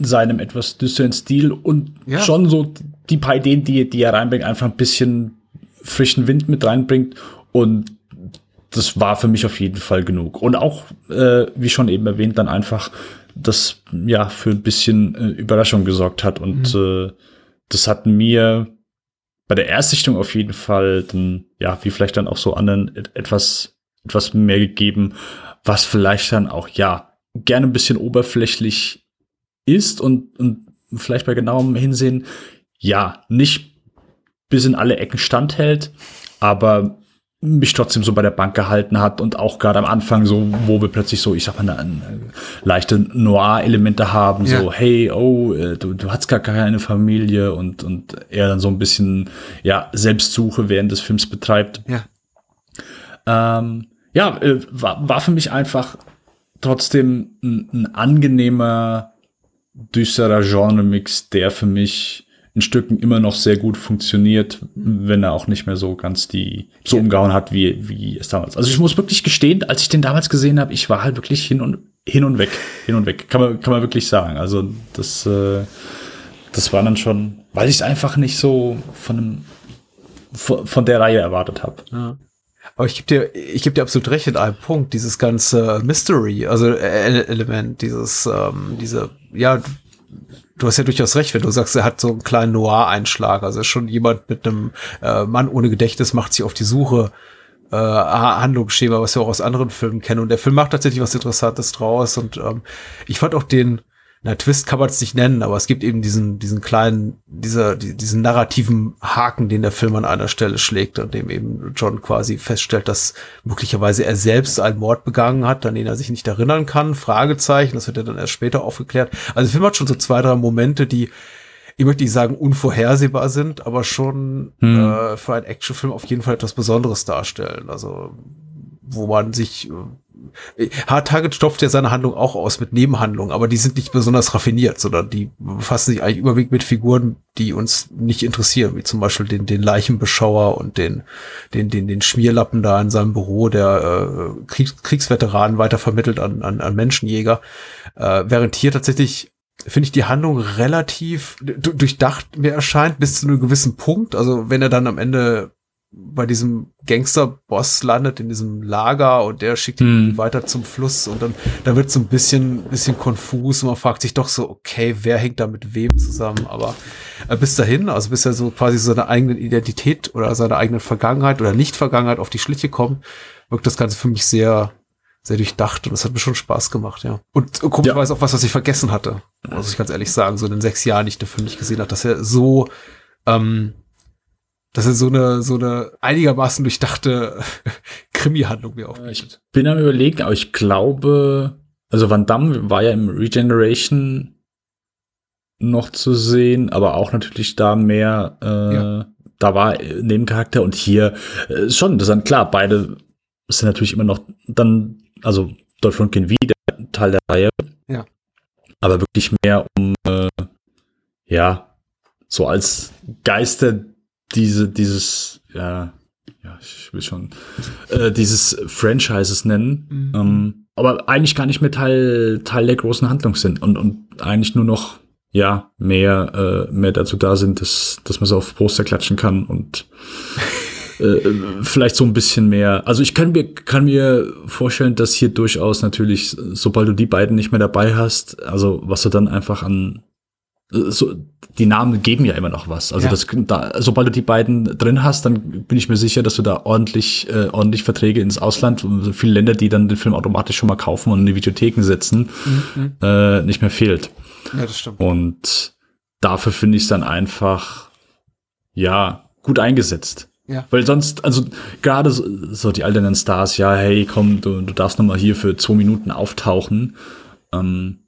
seinem etwas düsteren Stil und ja. schon so die paar Ideen, die, die er reinbringt, einfach ein bisschen frischen Wind mit reinbringt und das war für mich auf jeden Fall genug. Und auch, äh, wie schon eben erwähnt, dann einfach das ja für ein bisschen äh, Überraschung gesorgt hat. Und mhm. äh, das hat mir bei der Erstsichtung auf jeden Fall dann, ja, wie vielleicht dann auch so anderen etwas, etwas mehr gegeben, was vielleicht dann auch, ja, gerne ein bisschen oberflächlich ist und, und vielleicht bei genauem Hinsehen, ja, nicht bis in alle Ecken standhält, aber mich trotzdem so bei der Bank gehalten hat und auch gerade am Anfang so, wo wir plötzlich so, ich sag mal, eine, eine leichte Noir-Elemente haben, ja. so, hey, oh, äh, du, du hast gar keine Familie und, und er dann so ein bisschen, ja, Selbstsuche während des Films betreibt. Ja. Ähm, ja, äh, war, war für mich einfach trotzdem ein, ein angenehmer, düsterer Genre-Mix, der für mich in Stücken immer noch sehr gut funktioniert, wenn er auch nicht mehr so ganz die so umgehauen hat, wie, wie es damals. Also ich muss wirklich gestehen, als ich den damals gesehen habe, ich war halt wirklich hin und hin und weg, hin und weg, kann man kann man wirklich sagen. Also das äh, das war dann schon, weil ich es einfach nicht so von von, von der Reihe erwartet habe. Ja. Aber ich gebe dir, ich gebe dir absolut recht in einem Punkt, dieses ganze Mystery, also Element, dieses, ähm, diese, ja, du hast ja durchaus recht, wenn du sagst, er hat so einen kleinen Noir-Einschlag. Also schon jemand mit einem äh, Mann ohne Gedächtnis macht sich auf die Suche äh, Handlungsschema, was wir auch aus anderen Filmen kennen. Und der Film macht tatsächlich was Interessantes draus. Und ähm, ich fand auch den, na, Twist kann man es nicht nennen, aber es gibt eben diesen, diesen kleinen, dieser, diesen narrativen Haken, den der Film an einer Stelle schlägt, an dem eben John quasi feststellt, dass möglicherweise er selbst einen Mord begangen hat, an den er sich nicht erinnern kann. Fragezeichen, das wird ja dann erst später aufgeklärt. Also der Film hat schon so zwei, drei Momente, die, ich möchte nicht sagen unvorhersehbar sind, aber schon hm. äh, für einen Actionfilm auf jeden Fall etwas Besonderes darstellen. Also wo man sich äh, Hard Target stopft ja seine Handlung auch aus mit Nebenhandlungen, aber die sind nicht besonders raffiniert, sondern die befassen sich eigentlich überwiegend mit Figuren, die uns nicht interessieren, wie zum Beispiel den, den Leichenbeschauer und den, den, den, den Schmierlappen da in seinem Büro, der äh, Kriegs Kriegsveteranen weiter vermittelt an, an, an Menschenjäger. Äh, während hier tatsächlich finde ich die Handlung relativ durchdacht mir erscheint bis zu einem gewissen Punkt. Also wenn er dann am Ende bei diesem Gangster-Boss landet in diesem Lager und der schickt ihn hm. weiter zum Fluss und dann, da wird so ein bisschen, bisschen konfus und man fragt sich doch so, okay, wer hängt da mit wem zusammen? Aber äh, bis dahin, also bis er so quasi seine eigene Identität oder seine eigene Vergangenheit oder Nicht-Vergangenheit auf die Schliche kommt, wirkt das Ganze für mich sehr, sehr durchdacht und das hat mir schon Spaß gemacht, ja. Und komischerweise ja. auch was, was ich vergessen hatte. Muss ich ganz ehrlich sagen, so in den sechs Jahren, die ich den Film nicht gesehen habe, dass er so, ähm, dass er so eine, so eine einigermaßen durchdachte [laughs] Krimi-Handlung mir aufbietet. Ich bin am überlegen, aber ich glaube, also Van Damme war ja im Regeneration noch zu sehen, aber auch natürlich da mehr, äh, ja. da war Nebencharakter und hier äh, schon, das sind klar, beide sind natürlich immer noch dann also Dolph Lundgren wieder Teil der Reihe. Ja. Aber wirklich mehr um, äh, ja, so als Geister diese, dieses, ja, ja, ich will schon, äh, dieses Franchises nennen. Mhm. Ähm, aber eigentlich gar nicht mehr Teil, Teil der großen Handlung sind und, und eigentlich nur noch, ja, mehr, äh, mehr dazu da sind, dass, dass man so auf Poster klatschen kann und äh, vielleicht so ein bisschen mehr. Also ich kann mir, kann mir vorstellen, dass hier durchaus natürlich, sobald du die beiden nicht mehr dabei hast, also was du dann einfach an so, die Namen geben ja immer noch was. Also ja. das, da, sobald du die beiden drin hast, dann bin ich mir sicher, dass du da ordentlich, äh, ordentlich Verträge ins Ausland, so viele Länder, die dann den Film automatisch schon mal kaufen und in die Videotheken setzen, mhm. äh, nicht mehr fehlt. Ja, das stimmt. Und dafür finde ich es dann einfach, ja, gut eingesetzt. Ja. Weil sonst, also gerade so, so die alternden Stars, ja, hey, komm, du, du darfst noch mal hier für zwei Minuten auftauchen. Ähm,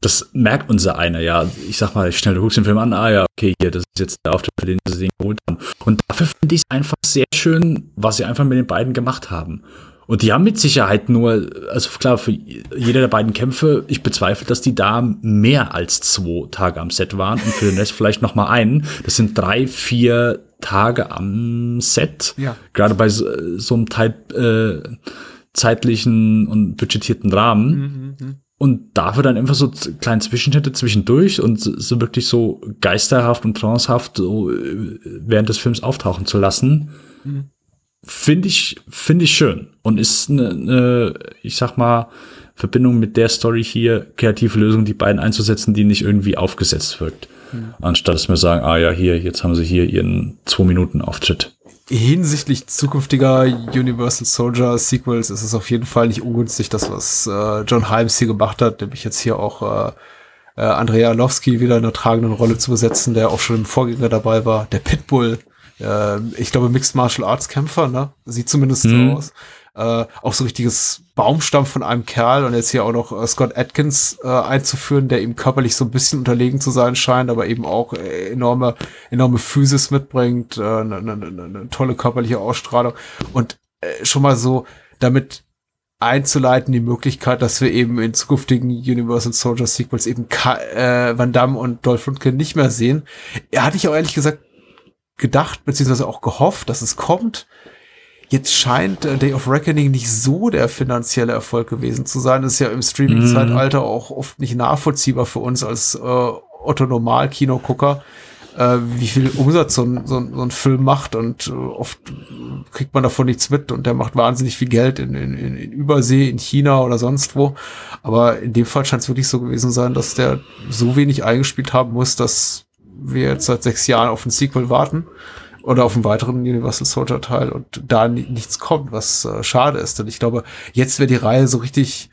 das merkt unser einer, ja. Ich sag mal, schnell, du guckst den Film an, ah ja, okay, hier, das ist jetzt der Auftritt, für den sie den geholt haben. Und dafür finde ich es einfach sehr schön, was sie einfach mit den beiden gemacht haben. Und die haben mit Sicherheit nur, also klar, für jeder der beiden Kämpfe, ich bezweifle, dass die da mehr als zwei Tage am Set waren und für den Rest vielleicht noch mal einen. Das sind drei, vier Tage am Set. Ja. Gerade bei so, so einem Teil, äh, zeitlichen und budgetierten Rahmen. Mhm, mh. Und dafür dann einfach so kleine Zwischenschnitte zwischendurch und so wirklich so geisterhaft und trancehaft so äh, während des Films auftauchen zu lassen. Mhm finde ich, finde ich schön und ist eine, eine, ich sag mal, Verbindung mit der Story hier, kreative Lösung, die beiden einzusetzen, die nicht irgendwie aufgesetzt wirkt. Mhm. Anstatt dass wir sagen, ah ja, hier, jetzt haben sie hier ihren zwei Minuten Auftritt. Hinsichtlich zukünftiger Universal Soldier Sequels ist es auf jeden Fall nicht ungünstig, das, was äh, John Himes hier gemacht hat, nämlich jetzt hier auch äh, äh, Andrea Arlovski wieder in einer tragenden Rolle zu besetzen, der auch schon im Vorgänger dabei war. Der Pitbull äh, ich glaube, Mixed Martial Arts Kämpfer, ne? Sieht zumindest mhm. so aus. Äh, auch so richtiges Baumstamm von einem Kerl und jetzt hier auch noch äh, Scott Atkins äh, einzuführen, der ihm körperlich so ein bisschen unterlegen zu sein scheint, aber eben auch äh, enorme, enorme Physis mitbringt, eine äh, ne, ne, ne, ne tolle körperliche Ausstrahlung und äh, schon mal so damit einzuleiten, die Möglichkeit, dass wir eben in zukünftigen Universal Soldier Sequels eben Ka äh, Van Damme und Dolph Lundgren nicht mehr sehen. Er hatte ich auch ehrlich gesagt gedacht, beziehungsweise auch gehofft, dass es kommt. Jetzt scheint äh, Day of Reckoning nicht so der finanzielle Erfolg gewesen zu sein. Das ist ja im Streaming-Zeitalter auch oft nicht nachvollziehbar für uns als äh, Otto-Normal-Kinogucker, äh, wie viel Umsatz so ein, so, ein, so ein Film macht und äh, oft kriegt man davon nichts mit und der macht wahnsinnig viel Geld in, in, in Übersee, in China oder sonst wo. Aber in dem Fall scheint es wirklich so gewesen sein, dass der so wenig eingespielt haben muss, dass wir jetzt seit sechs Jahren auf ein Sequel warten oder auf einen weiteren Universal Soldier Teil und da nichts kommt, was äh, schade ist. Denn ich glaube, jetzt wäre die Reihe so richtig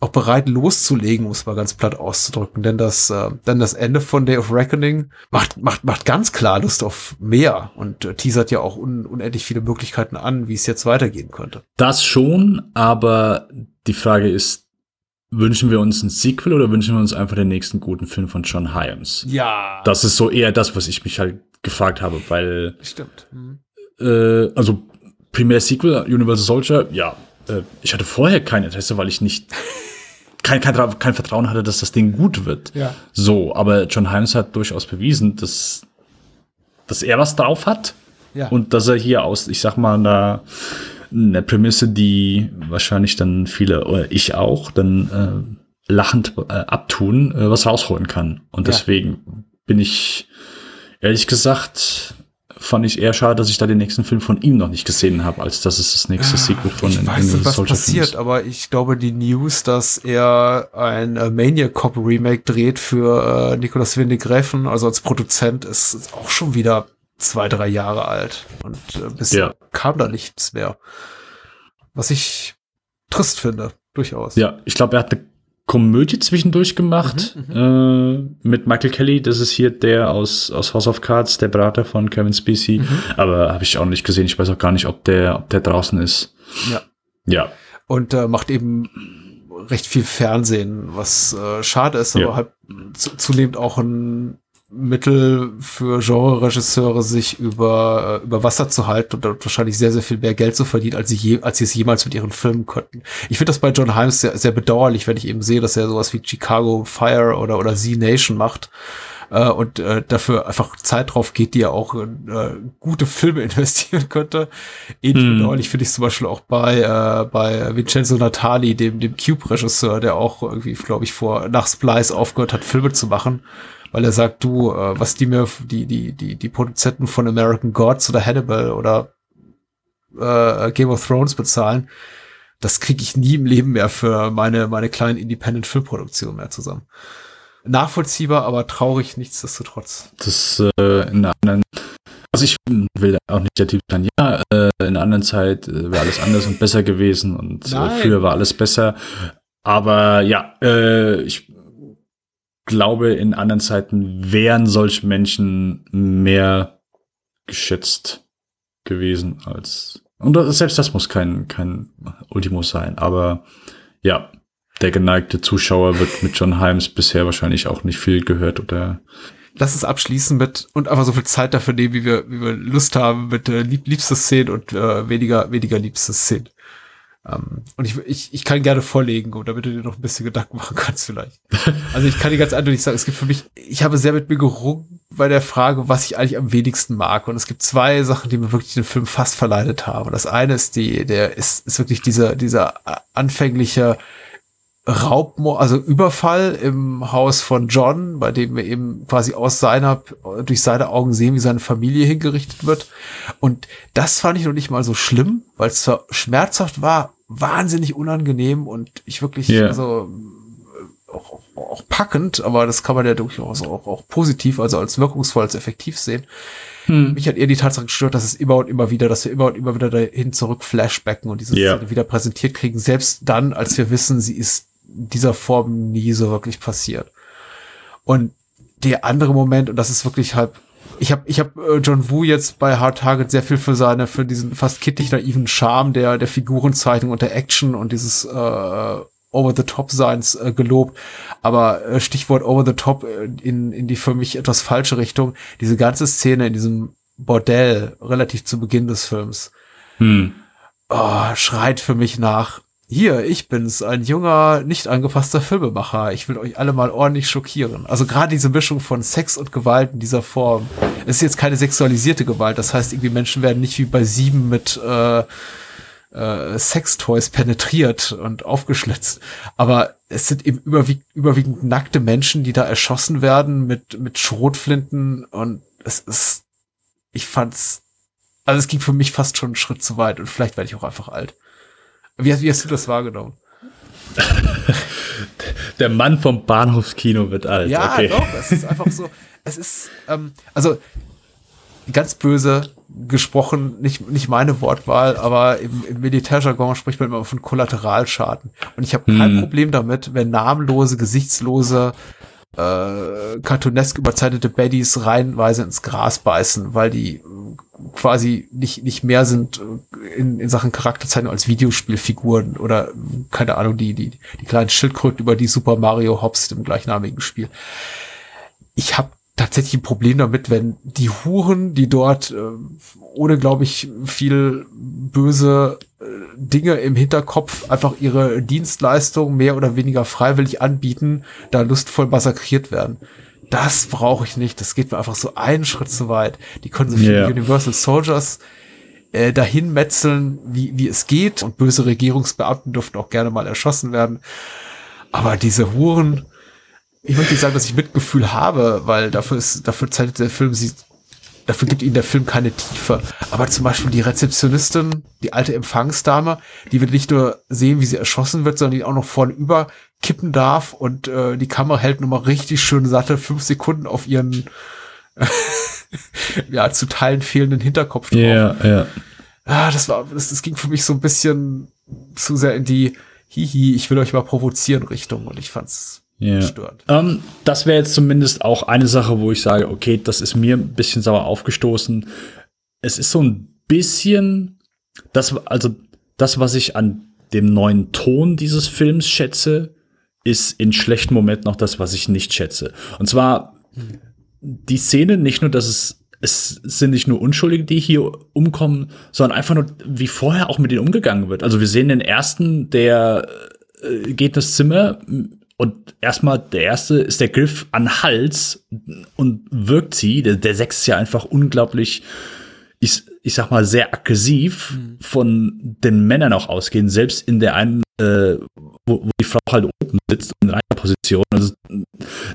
auch bereit loszulegen, um es mal ganz platt auszudrücken. Denn das, äh, denn das Ende von Day of Reckoning macht, macht, macht ganz klar Lust auf mehr und äh, teasert ja auch un unendlich viele Möglichkeiten an, wie es jetzt weitergehen könnte. Das schon, aber die Frage ist, Wünschen wir uns ein Sequel oder wünschen wir uns einfach den nächsten guten Film von John Hyams? Ja. Das ist so eher das, was ich mich halt gefragt habe, weil. Stimmt. Mhm. Äh, also, primär Sequel, Universal Soldier, ja. Äh, ich hatte vorher kein Interesse, weil ich nicht. [laughs] Kein, kein, kein Vertrauen hatte, dass das Ding gut wird. Ja. So, aber John Hyams hat durchaus bewiesen, dass, dass er was drauf hat. Ja. Und dass er hier aus, ich sag mal, einer eine Prämisse, die wahrscheinlich dann viele, oder ich auch, dann äh, lachend äh, abtun, äh, was rausholen kann. Und deswegen ja. bin ich, ehrlich gesagt, fand ich eher schade, dass ich da den nächsten Film von ihm noch nicht gesehen habe, als dass es das nächste Sequel von Ich weiß nicht, was passiert, aber ich glaube, die News, dass er ein äh, Maniac Cop Remake dreht für äh, Nicolas Windig-Reffen, also als Produzent, ist, ist auch schon wieder zwei, drei Jahre alt. Und äh, bisher ja. kam da nichts mehr. Was ich trist finde, durchaus. Ja, ich glaube, er hat eine Komödie zwischendurch gemacht mhm, mhm, äh, mit Michael Kelly. Das ist hier der aus, aus House of Cards, der Berater von Kevin Spacey. Mhm. Aber habe ich auch nicht gesehen. Ich weiß auch gar nicht, ob der, ob der draußen ist. Ja. Ja. Und äh, macht eben recht viel Fernsehen, was äh, schade ist, aber ja. halt zunehmend auch ein Mittel für Genre-Regisseure, sich über, äh, über Wasser zu halten und dort wahrscheinlich sehr, sehr viel mehr Geld zu verdienen, als sie, je, als sie es jemals mit ihren Filmen könnten. Ich finde das bei John Himes sehr, sehr bedauerlich, wenn ich eben sehe, dass er sowas wie Chicago Fire oder, oder Z-Nation macht äh, und äh, dafür einfach Zeit drauf geht, die er auch in äh, gute Filme [laughs] investieren könnte. Ähnlich hm. bedauerlich finde ich zum Beispiel auch bei, äh, bei Vincenzo Natali, dem, dem Cube-Regisseur, der auch irgendwie, glaube ich, vor nach Splice aufgehört hat, Filme zu machen weil er sagt, du, äh, was die mir, die, die, die, die Produzenten von American Gods oder Hannibal oder äh, Game of Thrones bezahlen, das kriege ich nie im Leben mehr für meine, meine kleinen Independent-Filmproduktionen mehr zusammen. Nachvollziehbar, aber traurig nichtsdestotrotz. Das äh, in einer anderen, also ich will auch nicht der Typ sein, ja, äh, in einer anderen Zeit äh, wäre alles anders und besser gewesen und äh, früher war alles besser. Aber ja, äh, ich glaube, in anderen Zeiten wären solche Menschen mehr geschätzt gewesen als. Und selbst das muss kein, kein Ultimus sein. Aber ja, der geneigte Zuschauer wird mit John Himes bisher wahrscheinlich auch nicht viel gehört oder. Lass es abschließen mit und einfach so viel Zeit dafür nehmen, wie wir, wie wir Lust haben mit äh, lieb, liebste Szenen und äh, weniger, weniger liebste Szenen. Um, ähm, und ich, ich, ich kann gerne vorlegen, damit du dir noch ein bisschen Gedanken machen kannst vielleicht. Also ich kann dir ganz eindeutig sagen, es gibt für mich, ich habe sehr mit mir gerungen bei der Frage, was ich eigentlich am wenigsten mag. Und es gibt zwei Sachen, die mir wirklich den Film fast verleidet haben. Das eine ist die, der ist, ist wirklich dieser, dieser anfängliche Raubmord, also Überfall im Haus von John, bei dem wir eben quasi aus seiner, durch seine Augen sehen, wie seine Familie hingerichtet wird. Und das fand ich noch nicht mal so schlimm, weil es zwar schmerzhaft war, wahnsinnig unangenehm und ich wirklich, yeah. also, auch, auch packend, aber das kann man ja durchaus auch, auch positiv, also als wirkungsvoll, als effektiv sehen. Hm. Mich hat eher die Tatsache gestört, dass es immer und immer wieder, dass wir immer und immer wieder dahin zurück flashbacken und diese yeah. Szene wieder präsentiert kriegen, selbst dann, als wir wissen, sie ist dieser Form nie so wirklich passiert. Und der andere Moment, und das ist wirklich halt, ich habe ich hab, äh, John Woo jetzt bei Hard Target sehr viel für seine, für diesen fast kittig naiven Charme der, der Figurenzeichnung und der Action und dieses äh, Over-the-Top-Seins äh, gelobt. Aber äh, Stichwort Over-the-Top äh, in, in die für mich etwas falsche Richtung. Diese ganze Szene in diesem Bordell relativ zu Beginn des Films hm. oh, schreit für mich nach hier, ich bin's, ein junger, nicht angepasster Filmemacher. Ich will euch alle mal ordentlich schockieren. Also gerade diese Mischung von Sex und Gewalt in dieser Form. Es ist jetzt keine sexualisierte Gewalt. Das heißt, irgendwie Menschen werden nicht wie bei sieben mit äh, äh, Sextoys penetriert und aufgeschlitzt. Aber es sind eben überwiegend, überwiegend nackte Menschen, die da erschossen werden mit, mit Schrotflinten und es ist, ich fand's, also es ging für mich fast schon einen Schritt zu weit und vielleicht werde ich auch einfach alt. Wie, wie hast du das wahrgenommen? [laughs] Der Mann vom Bahnhofskino wird alt. Ja, okay. doch, es ist einfach so. Es ist, ähm, also ganz böse gesprochen, nicht, nicht meine Wortwahl, aber im, im Militärjargon spricht man immer von Kollateralschaden. Und ich habe kein hm. Problem damit, wenn namenlose, gesichtslose äh, cartoonesk überzeichnete Baddies reihenweise ins Gras beißen, weil die quasi nicht, nicht mehr sind äh, in, in Sachen Charakterzeichnung als Videospielfiguren oder keine Ahnung, die, die, die kleinen Schildkröten über die Super Mario Hobbs im gleichnamigen Spiel. Ich habe tatsächlich ein Problem damit, wenn die Huren, die dort äh, ohne, glaube ich, viel böse äh, Dinge im Hinterkopf einfach ihre Dienstleistung mehr oder weniger freiwillig anbieten, da lustvoll massakriert werden. Das brauche ich nicht. Das geht mir einfach so einen Schritt zu weit. Die können so viele yeah. Universal Soldiers äh, dahin metzeln, wie, wie es geht. Und böse Regierungsbeamten dürften auch gerne mal erschossen werden. Aber diese Huren, ich möchte nicht sagen, dass ich Mitgefühl habe, weil dafür ist, dafür zeichnet der Film sie, dafür gibt ihnen der Film keine Tiefe. Aber zum Beispiel die Rezeptionistin, die alte Empfangsdame, die wir nicht nur sehen, wie sie erschossen wird, sondern die auch noch vorne über kippen darf und äh, die Kamera hält nochmal richtig schön satte fünf Sekunden auf ihren [laughs] ja zu Teilen fehlenden Hinterkopf drauf. Ja, ja. Ah, das war, das, das ging für mich so ein bisschen zu sehr in die Hihi, ich will euch mal provozieren Richtung und ich fand's ja. stört. Ähm, das wäre jetzt zumindest auch eine Sache, wo ich sage, okay, das ist mir ein bisschen sauer aufgestoßen. Es ist so ein bisschen das, also das, was ich an dem neuen Ton dieses Films schätze, ist in schlechten Momenten noch das, was ich nicht schätze. Und zwar die Szene, nicht nur, dass es es sind nicht nur Unschuldige, die hier umkommen, sondern einfach nur, wie vorher auch mit denen umgegangen wird. Also wir sehen den ersten, der äh, geht ins Zimmer und erstmal der erste ist der Griff an Hals und wirkt sie. Der, der Sechs ist ja einfach unglaublich, ich, ich sag mal, sehr aggressiv mhm. von den Männern auch ausgehen, selbst in der einen, äh, wo, wo die Frau halt oben sitzt in einer Position. Also,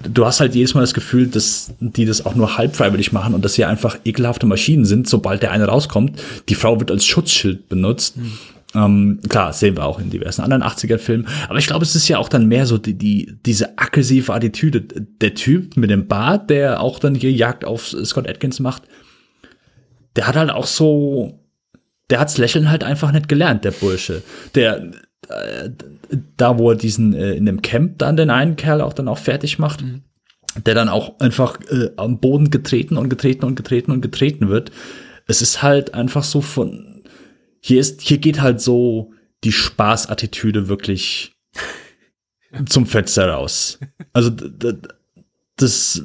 du hast halt jedes Mal das Gefühl, dass die das auch nur halb freiwillig machen und dass sie einfach ekelhafte Maschinen sind, sobald der eine rauskommt. Die Frau wird als Schutzschild benutzt. Mhm. Ähm, klar, sehen wir auch in diversen anderen 80er-Filmen. Aber ich glaube, es ist ja auch dann mehr so die, die, diese aggressive Attitüde. Der Typ mit dem Bart, der auch dann hier Jagd auf Scott Atkins macht, der hat halt auch so, der hat's Lächeln halt einfach nicht gelernt, der Bursche. Der, äh, da wo er diesen, äh, in dem Camp dann den einen Kerl auch dann auch fertig macht, mhm. der dann auch einfach äh, am Boden getreten und getreten und getreten und getreten wird. Es ist halt einfach so von, hier ist, hier geht halt so die Spaßattitüde wirklich [laughs] zum Fenster raus. Also das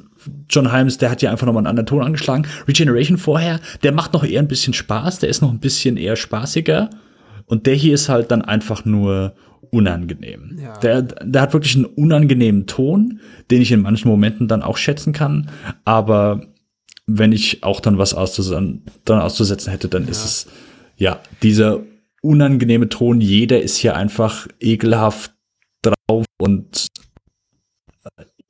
John Himes, der hat ja einfach nochmal einen anderen Ton angeschlagen. Regeneration vorher, der macht noch eher ein bisschen Spaß, der ist noch ein bisschen eher spaßiger. Und der hier ist halt dann einfach nur unangenehm. Ja. Der, der hat wirklich einen unangenehmen Ton, den ich in manchen Momenten dann auch schätzen kann. Aber wenn ich auch dann was auszusetzen, dann auszusetzen hätte, dann ja. ist es ja, dieser unangenehme Ton, jeder ist hier einfach ekelhaft drauf und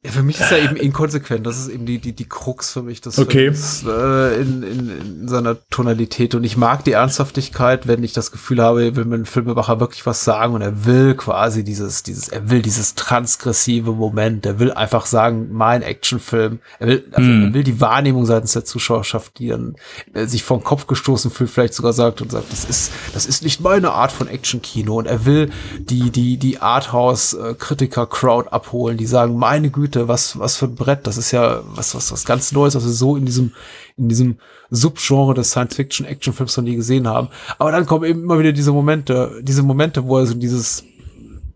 ja, für mich ist er eben inkonsequent. Das ist eben die, die, die Krux für mich des okay. Films äh, in, in, in seiner Tonalität. Und ich mag die Ernsthaftigkeit, wenn ich das Gefühl habe, will dem Filmemacher wirklich was sagen und er will quasi dieses, dieses, er will dieses transgressive Moment. Er will einfach sagen, mein Actionfilm. Er will, also mm. er will die Wahrnehmung seitens der Zuschauerschaft, die dann äh, sich vom Kopf gestoßen fühlt, vielleicht sogar sagt und sagt, das ist, das ist nicht meine Art von Actionkino. Und er will die, die, die Arthouse-Kritiker-Crowd abholen, die sagen, meine Güte, Güte, was, was für ein Brett. Das ist ja was, was, was ganz Neues, was wir so in diesem, in diesem Subgenre des Science-Fiction-Action-Films noch nie gesehen haben. Aber dann kommen eben immer wieder diese Momente, diese Momente, wo er so dieses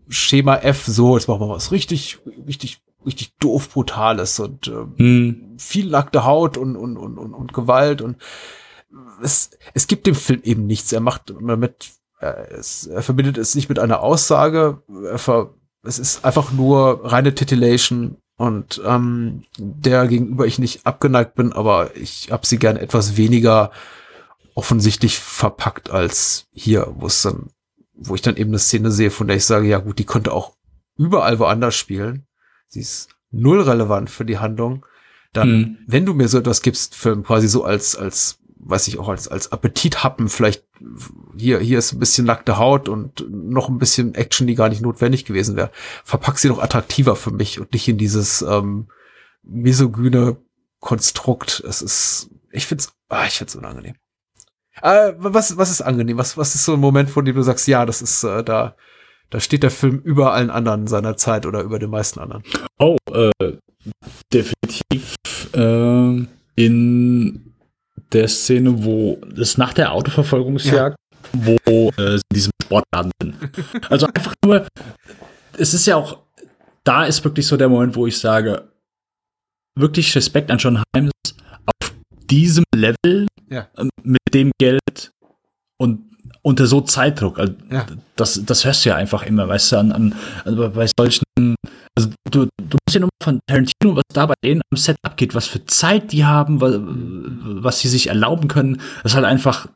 Schema F, so, jetzt machen wir was richtig, richtig, richtig doof Brutales und äh, hm. viel nackte Haut und, und, und, und, und Gewalt und es, es gibt dem Film eben nichts. Er macht damit, er, es, er verbindet es nicht mit einer Aussage, er ver, es ist einfach nur reine Titillation und ähm, der gegenüber ich nicht abgeneigt bin, aber ich habe sie gern etwas weniger offensichtlich verpackt als hier, wo es dann, wo ich dann eben eine Szene sehe, von der ich sage, ja gut, die könnte auch überall woanders spielen. Sie ist null relevant für die Handlung. Dann, hm. wenn du mir so etwas gibst, für quasi so als, als weiß ich auch als, als Appetithappen vielleicht hier, hier ist ein bisschen nackte Haut und noch ein bisschen Action, die gar nicht notwendig gewesen wäre. Verpack sie doch attraktiver für mich und nicht in dieses ähm, misogyne Konstrukt. Es ist, ich find's, ah, ich find's unangenehm. Äh, was, was ist angenehm? Was, was ist so ein Moment, von dem du sagst, ja, das ist äh, da, da steht der Film über allen anderen seiner Zeit oder über den meisten anderen? Oh, äh, definitiv äh, in der Szene, wo es nach der Autoverfolgungsjagd, ja. wo äh, sie in diesem Sportladen sind. [laughs] Also einfach nur, es ist ja auch, da ist wirklich so der Moment, wo ich sage, wirklich Respekt an John Himes auf diesem Level ja. Mit dem Geld und unter so Zeitdruck. Also ja. das, das hörst du ja einfach immer, weißt du, an, an also bei solchen, also du, du musst ja nur von Tarantino, was da bei denen am Set abgeht, was für Zeit die haben, was, was sie sich erlauben können. Das ist halt einfach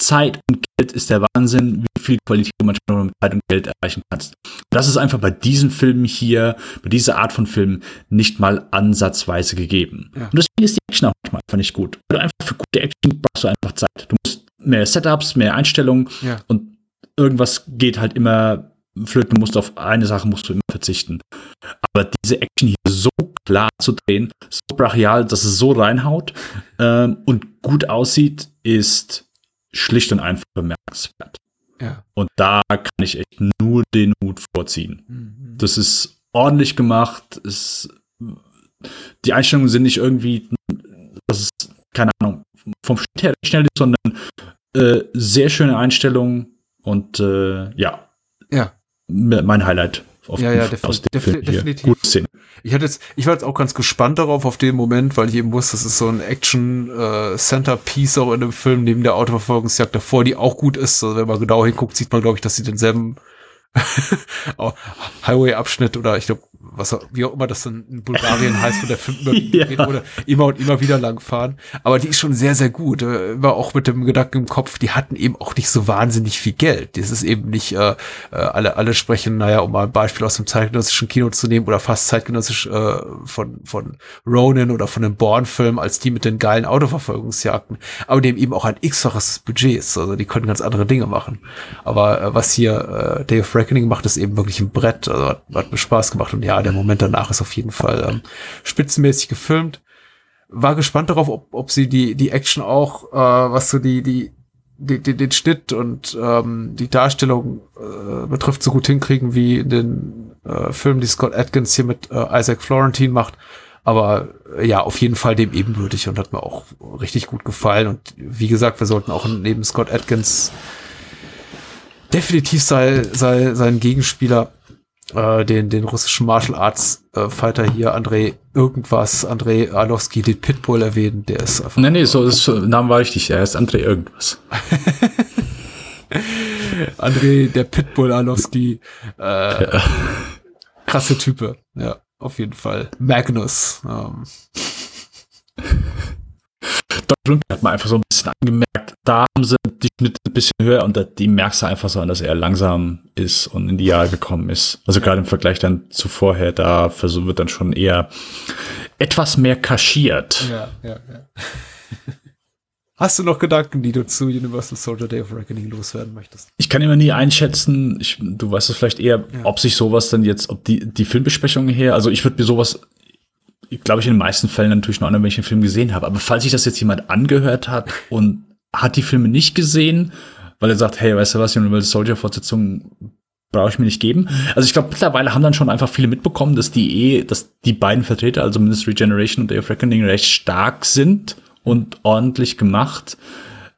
Zeit und Geld ist der Wahnsinn, wie viel Qualität du manchmal mit Zeit und Geld erreichen kannst. Das ist einfach bei diesen Filmen hier, bei dieser Art von Filmen nicht mal ansatzweise gegeben. Ja. Und deswegen ist die Action auch manchmal einfach nicht gut. Weil du einfach für gute Action brauchst du einfach Zeit. Du musst mehr Setups, mehr Einstellungen ja. und irgendwas geht halt immer flöten, musst auf eine Sache musst du immer verzichten. Aber diese Action hier so klar zu drehen, so brachial, dass es so reinhaut [laughs] ähm, und gut aussieht, ist schlicht und einfach bemerkenswert. Ja. Und da kann ich echt nur den Hut vorziehen. Mhm. Das ist ordentlich gemacht. Ist, die Einstellungen sind nicht irgendwie, das ist, keine Ahnung, vom Schnitt her schnell ist, sondern äh, sehr schöne Einstellungen und äh, ja. Ja. Mein Highlight auf ja, ja, aus dem Film definitiv. Gute Szene. Ich hatte jetzt, ich war jetzt auch ganz gespannt darauf auf den Moment, weil ich eben wusste, das ist so ein Action äh, auch in dem Film neben der Autoverfolgungsjagd davor, die auch gut ist. Also wenn man genau hinguckt, sieht man, glaube ich, dass sie denselben [laughs] Highway-Abschnitt oder ich glaube, was wie auch immer das dann in Bulgarien heißt, wo der Film immer [laughs] ja. wurde, immer und immer wieder lang fahren. Aber die ist schon sehr, sehr gut. Äh, immer auch mit dem Gedanken im Kopf, die hatten eben auch nicht so wahnsinnig viel Geld. Das ist eben nicht, äh, äh, alle, alle sprechen, naja, um mal ein Beispiel aus dem zeitgenössischen Kino zu nehmen oder fast zeitgenössisch äh, von, von Ronin oder von dem Bourne-Film als die mit den geilen Autoverfolgungsjagden. Aber dem eben auch ein x-faches des Budgets. Also die können ganz andere Dinge machen. Aber äh, was hier äh, Day of Reckoning macht, ist eben wirklich ein Brett. Also hat, hat mir Spaß gemacht. Und ja, der Moment danach ist auf jeden Fall ähm, spitzenmäßig gefilmt. War gespannt darauf, ob, ob sie die, die Action auch, äh, was so die, die, die, die, den Schnitt und ähm, die Darstellung äh, betrifft, so gut hinkriegen wie in den äh, Filmen, die Scott Atkins hier mit äh, Isaac Florentine macht. Aber äh, ja, auf jeden Fall dem ebenbürtig und hat mir auch richtig gut gefallen. Und wie gesagt, wir sollten auch neben Scott Atkins definitiv sei, sei, sein Gegenspieler, äh, den, den russischen Martial Arts äh, Fighter hier, Andrei irgendwas, Andrei Arlovski, den Pitbull erwähnen, der ist einfach. Nee, nee, so ist Name war richtig, er ist Andrei irgendwas. [laughs] Andrei, der Pitbull Arlovski, äh, ja. krasse Type, ja, auf jeden Fall. Magnus. Ähm. [laughs] Dort hat man einfach so ein bisschen angemerkt, da haben sie die Schnitte ein bisschen höher und die merkst du einfach so an, dass er langsam ist und in die Jahre gekommen ist. Also gerade im Vergleich dann zu vorher, da wird dann schon eher etwas mehr kaschiert. Ja, ja, ja. Hast du noch Gedanken, die du zu Universal Soldier Day of Reckoning loswerden möchtest? Ich kann immer nie einschätzen, ich, du weißt es vielleicht eher, ja. ob sich sowas dann jetzt, ob die, die Filmbesprechungen her, also ich würde mir sowas glaube ich, in den meisten Fällen natürlich nur an, wenn ich den Film gesehen habe. Aber falls sich das jetzt jemand angehört hat und hat die Filme nicht gesehen, weil er sagt, hey, weißt du was, Universal Soldier Fortsetzung brauche ich mir nicht geben. Also ich glaube, mittlerweile haben dann schon einfach viele mitbekommen, dass die eh, dass die beiden Vertreter, also Ministry Generation und Day of Reckoning, recht stark sind und ordentlich gemacht.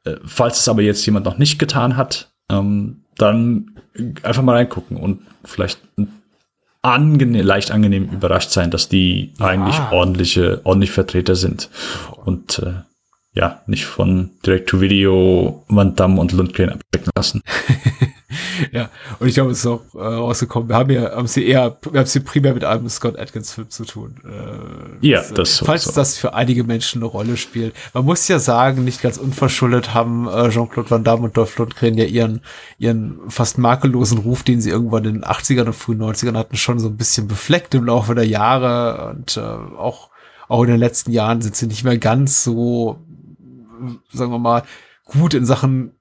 Äh, falls es aber jetzt jemand noch nicht getan hat, ähm, dann einfach mal reingucken und vielleicht ein angenehm, leicht angenehm überrascht sein, dass die eigentlich ordentliche, ordentlich Vertreter sind. Und äh, ja, nicht von Direct-to-Video Van Damme und Lundgren abdecken lassen. [laughs] ja, und ich glaube, es ist auch äh, rausgekommen. Wir haben ja, haben sie eher, wir haben sie primär mit einem Scott Atkins Film zu tun. Äh, ja, das, das Falls so. das für einige Menschen eine Rolle spielt. Man muss ja sagen, nicht ganz unverschuldet haben äh, Jean-Claude Van Damme und Dolph Lundgren ja ihren, ihren fast makellosen Ruf, den sie irgendwann in den 80ern und frühen 90ern hatten, schon so ein bisschen befleckt im Laufe der Jahre und äh, auch auch in den letzten Jahren sind sie nicht mehr ganz so sagen wir mal, gut in Sachen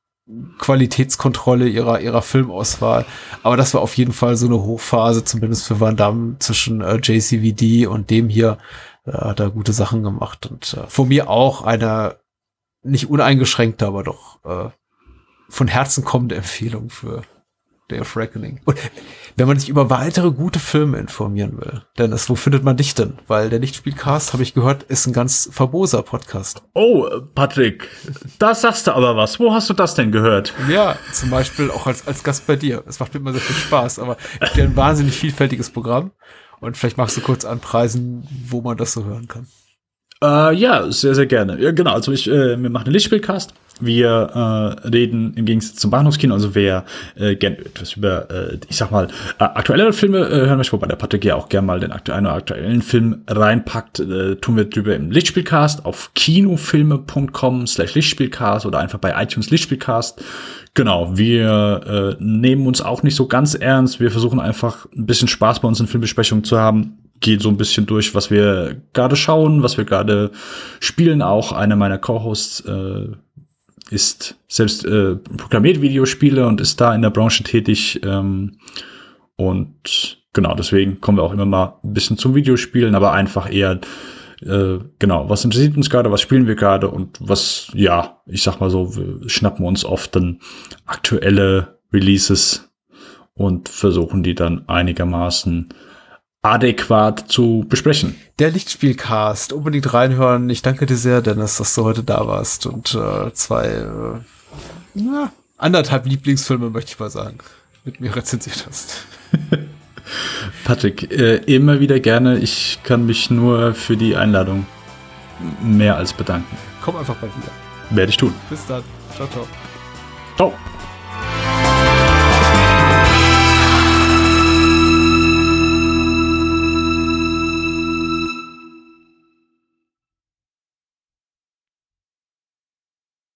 Qualitätskontrolle ihrer, ihrer Filmauswahl. Aber das war auf jeden Fall so eine Hochphase, zumindest für Van Damme, zwischen äh, JCVD und dem hier. Äh, hat er gute Sachen gemacht. Und äh, von mir auch eine nicht uneingeschränkte, aber doch äh, von Herzen kommende Empfehlung für Day of Reckoning. Und wenn man sich über weitere gute Filme informieren will, Dennis, wo findet man dich denn? Weil der Lichtspielcast, habe ich gehört, ist ein ganz famoser Podcast. Oh, Patrick, da sagst du aber was. Wo hast du das denn gehört? Ja, zum Beispiel auch als, als Gast bei dir. Es macht mir immer sehr viel Spaß, aber ich habe ein wahnsinnig vielfältiges Programm. Und vielleicht magst du kurz anpreisen, wo man das so hören kann. Äh, ja, sehr, sehr gerne. Ja, genau, also ich, äh, wir machen einen Lichtspielcast wir äh, reden im Gegensatz zum Bahnhofskino, also wer äh, gerne etwas über, äh, ich sag mal, äh, aktuellere Filme äh, hören möchte, wobei der Patrick ja auch gerne mal den aktuellen oder aktuellen Film reinpackt, äh, tun wir drüber im Lichtspielcast auf kinofilme.com slash Lichtspielcast oder einfach bei iTunes Lichtspielcast. Genau, wir äh, nehmen uns auch nicht so ganz ernst. Wir versuchen einfach ein bisschen Spaß bei unseren Filmbesprechungen zu haben. Geht so ein bisschen durch, was wir gerade schauen, was wir gerade spielen. Auch einer meiner Co-Hosts äh, ist selbst äh, programmiert Videospiele und ist da in der Branche tätig. Ähm, und genau, deswegen kommen wir auch immer mal ein bisschen zum Videospielen, aber einfach eher, äh, genau, was interessiert uns gerade, was spielen wir gerade und was, ja, ich sag mal so, wir schnappen uns oft dann aktuelle Releases und versuchen die dann einigermaßen adäquat zu besprechen. Der Lichtspielcast, unbedingt reinhören. Ich danke dir sehr, Dennis, dass du heute da warst und äh, zwei, äh, na, anderthalb Lieblingsfilme, möchte ich mal sagen, mit mir rezensiert hast. [laughs] Patrick, äh, immer wieder gerne. Ich kann mich nur für die Einladung mehr als bedanken. Komm einfach mal wieder. Werde ich tun. Bis dann. Ciao, ciao. Ciao.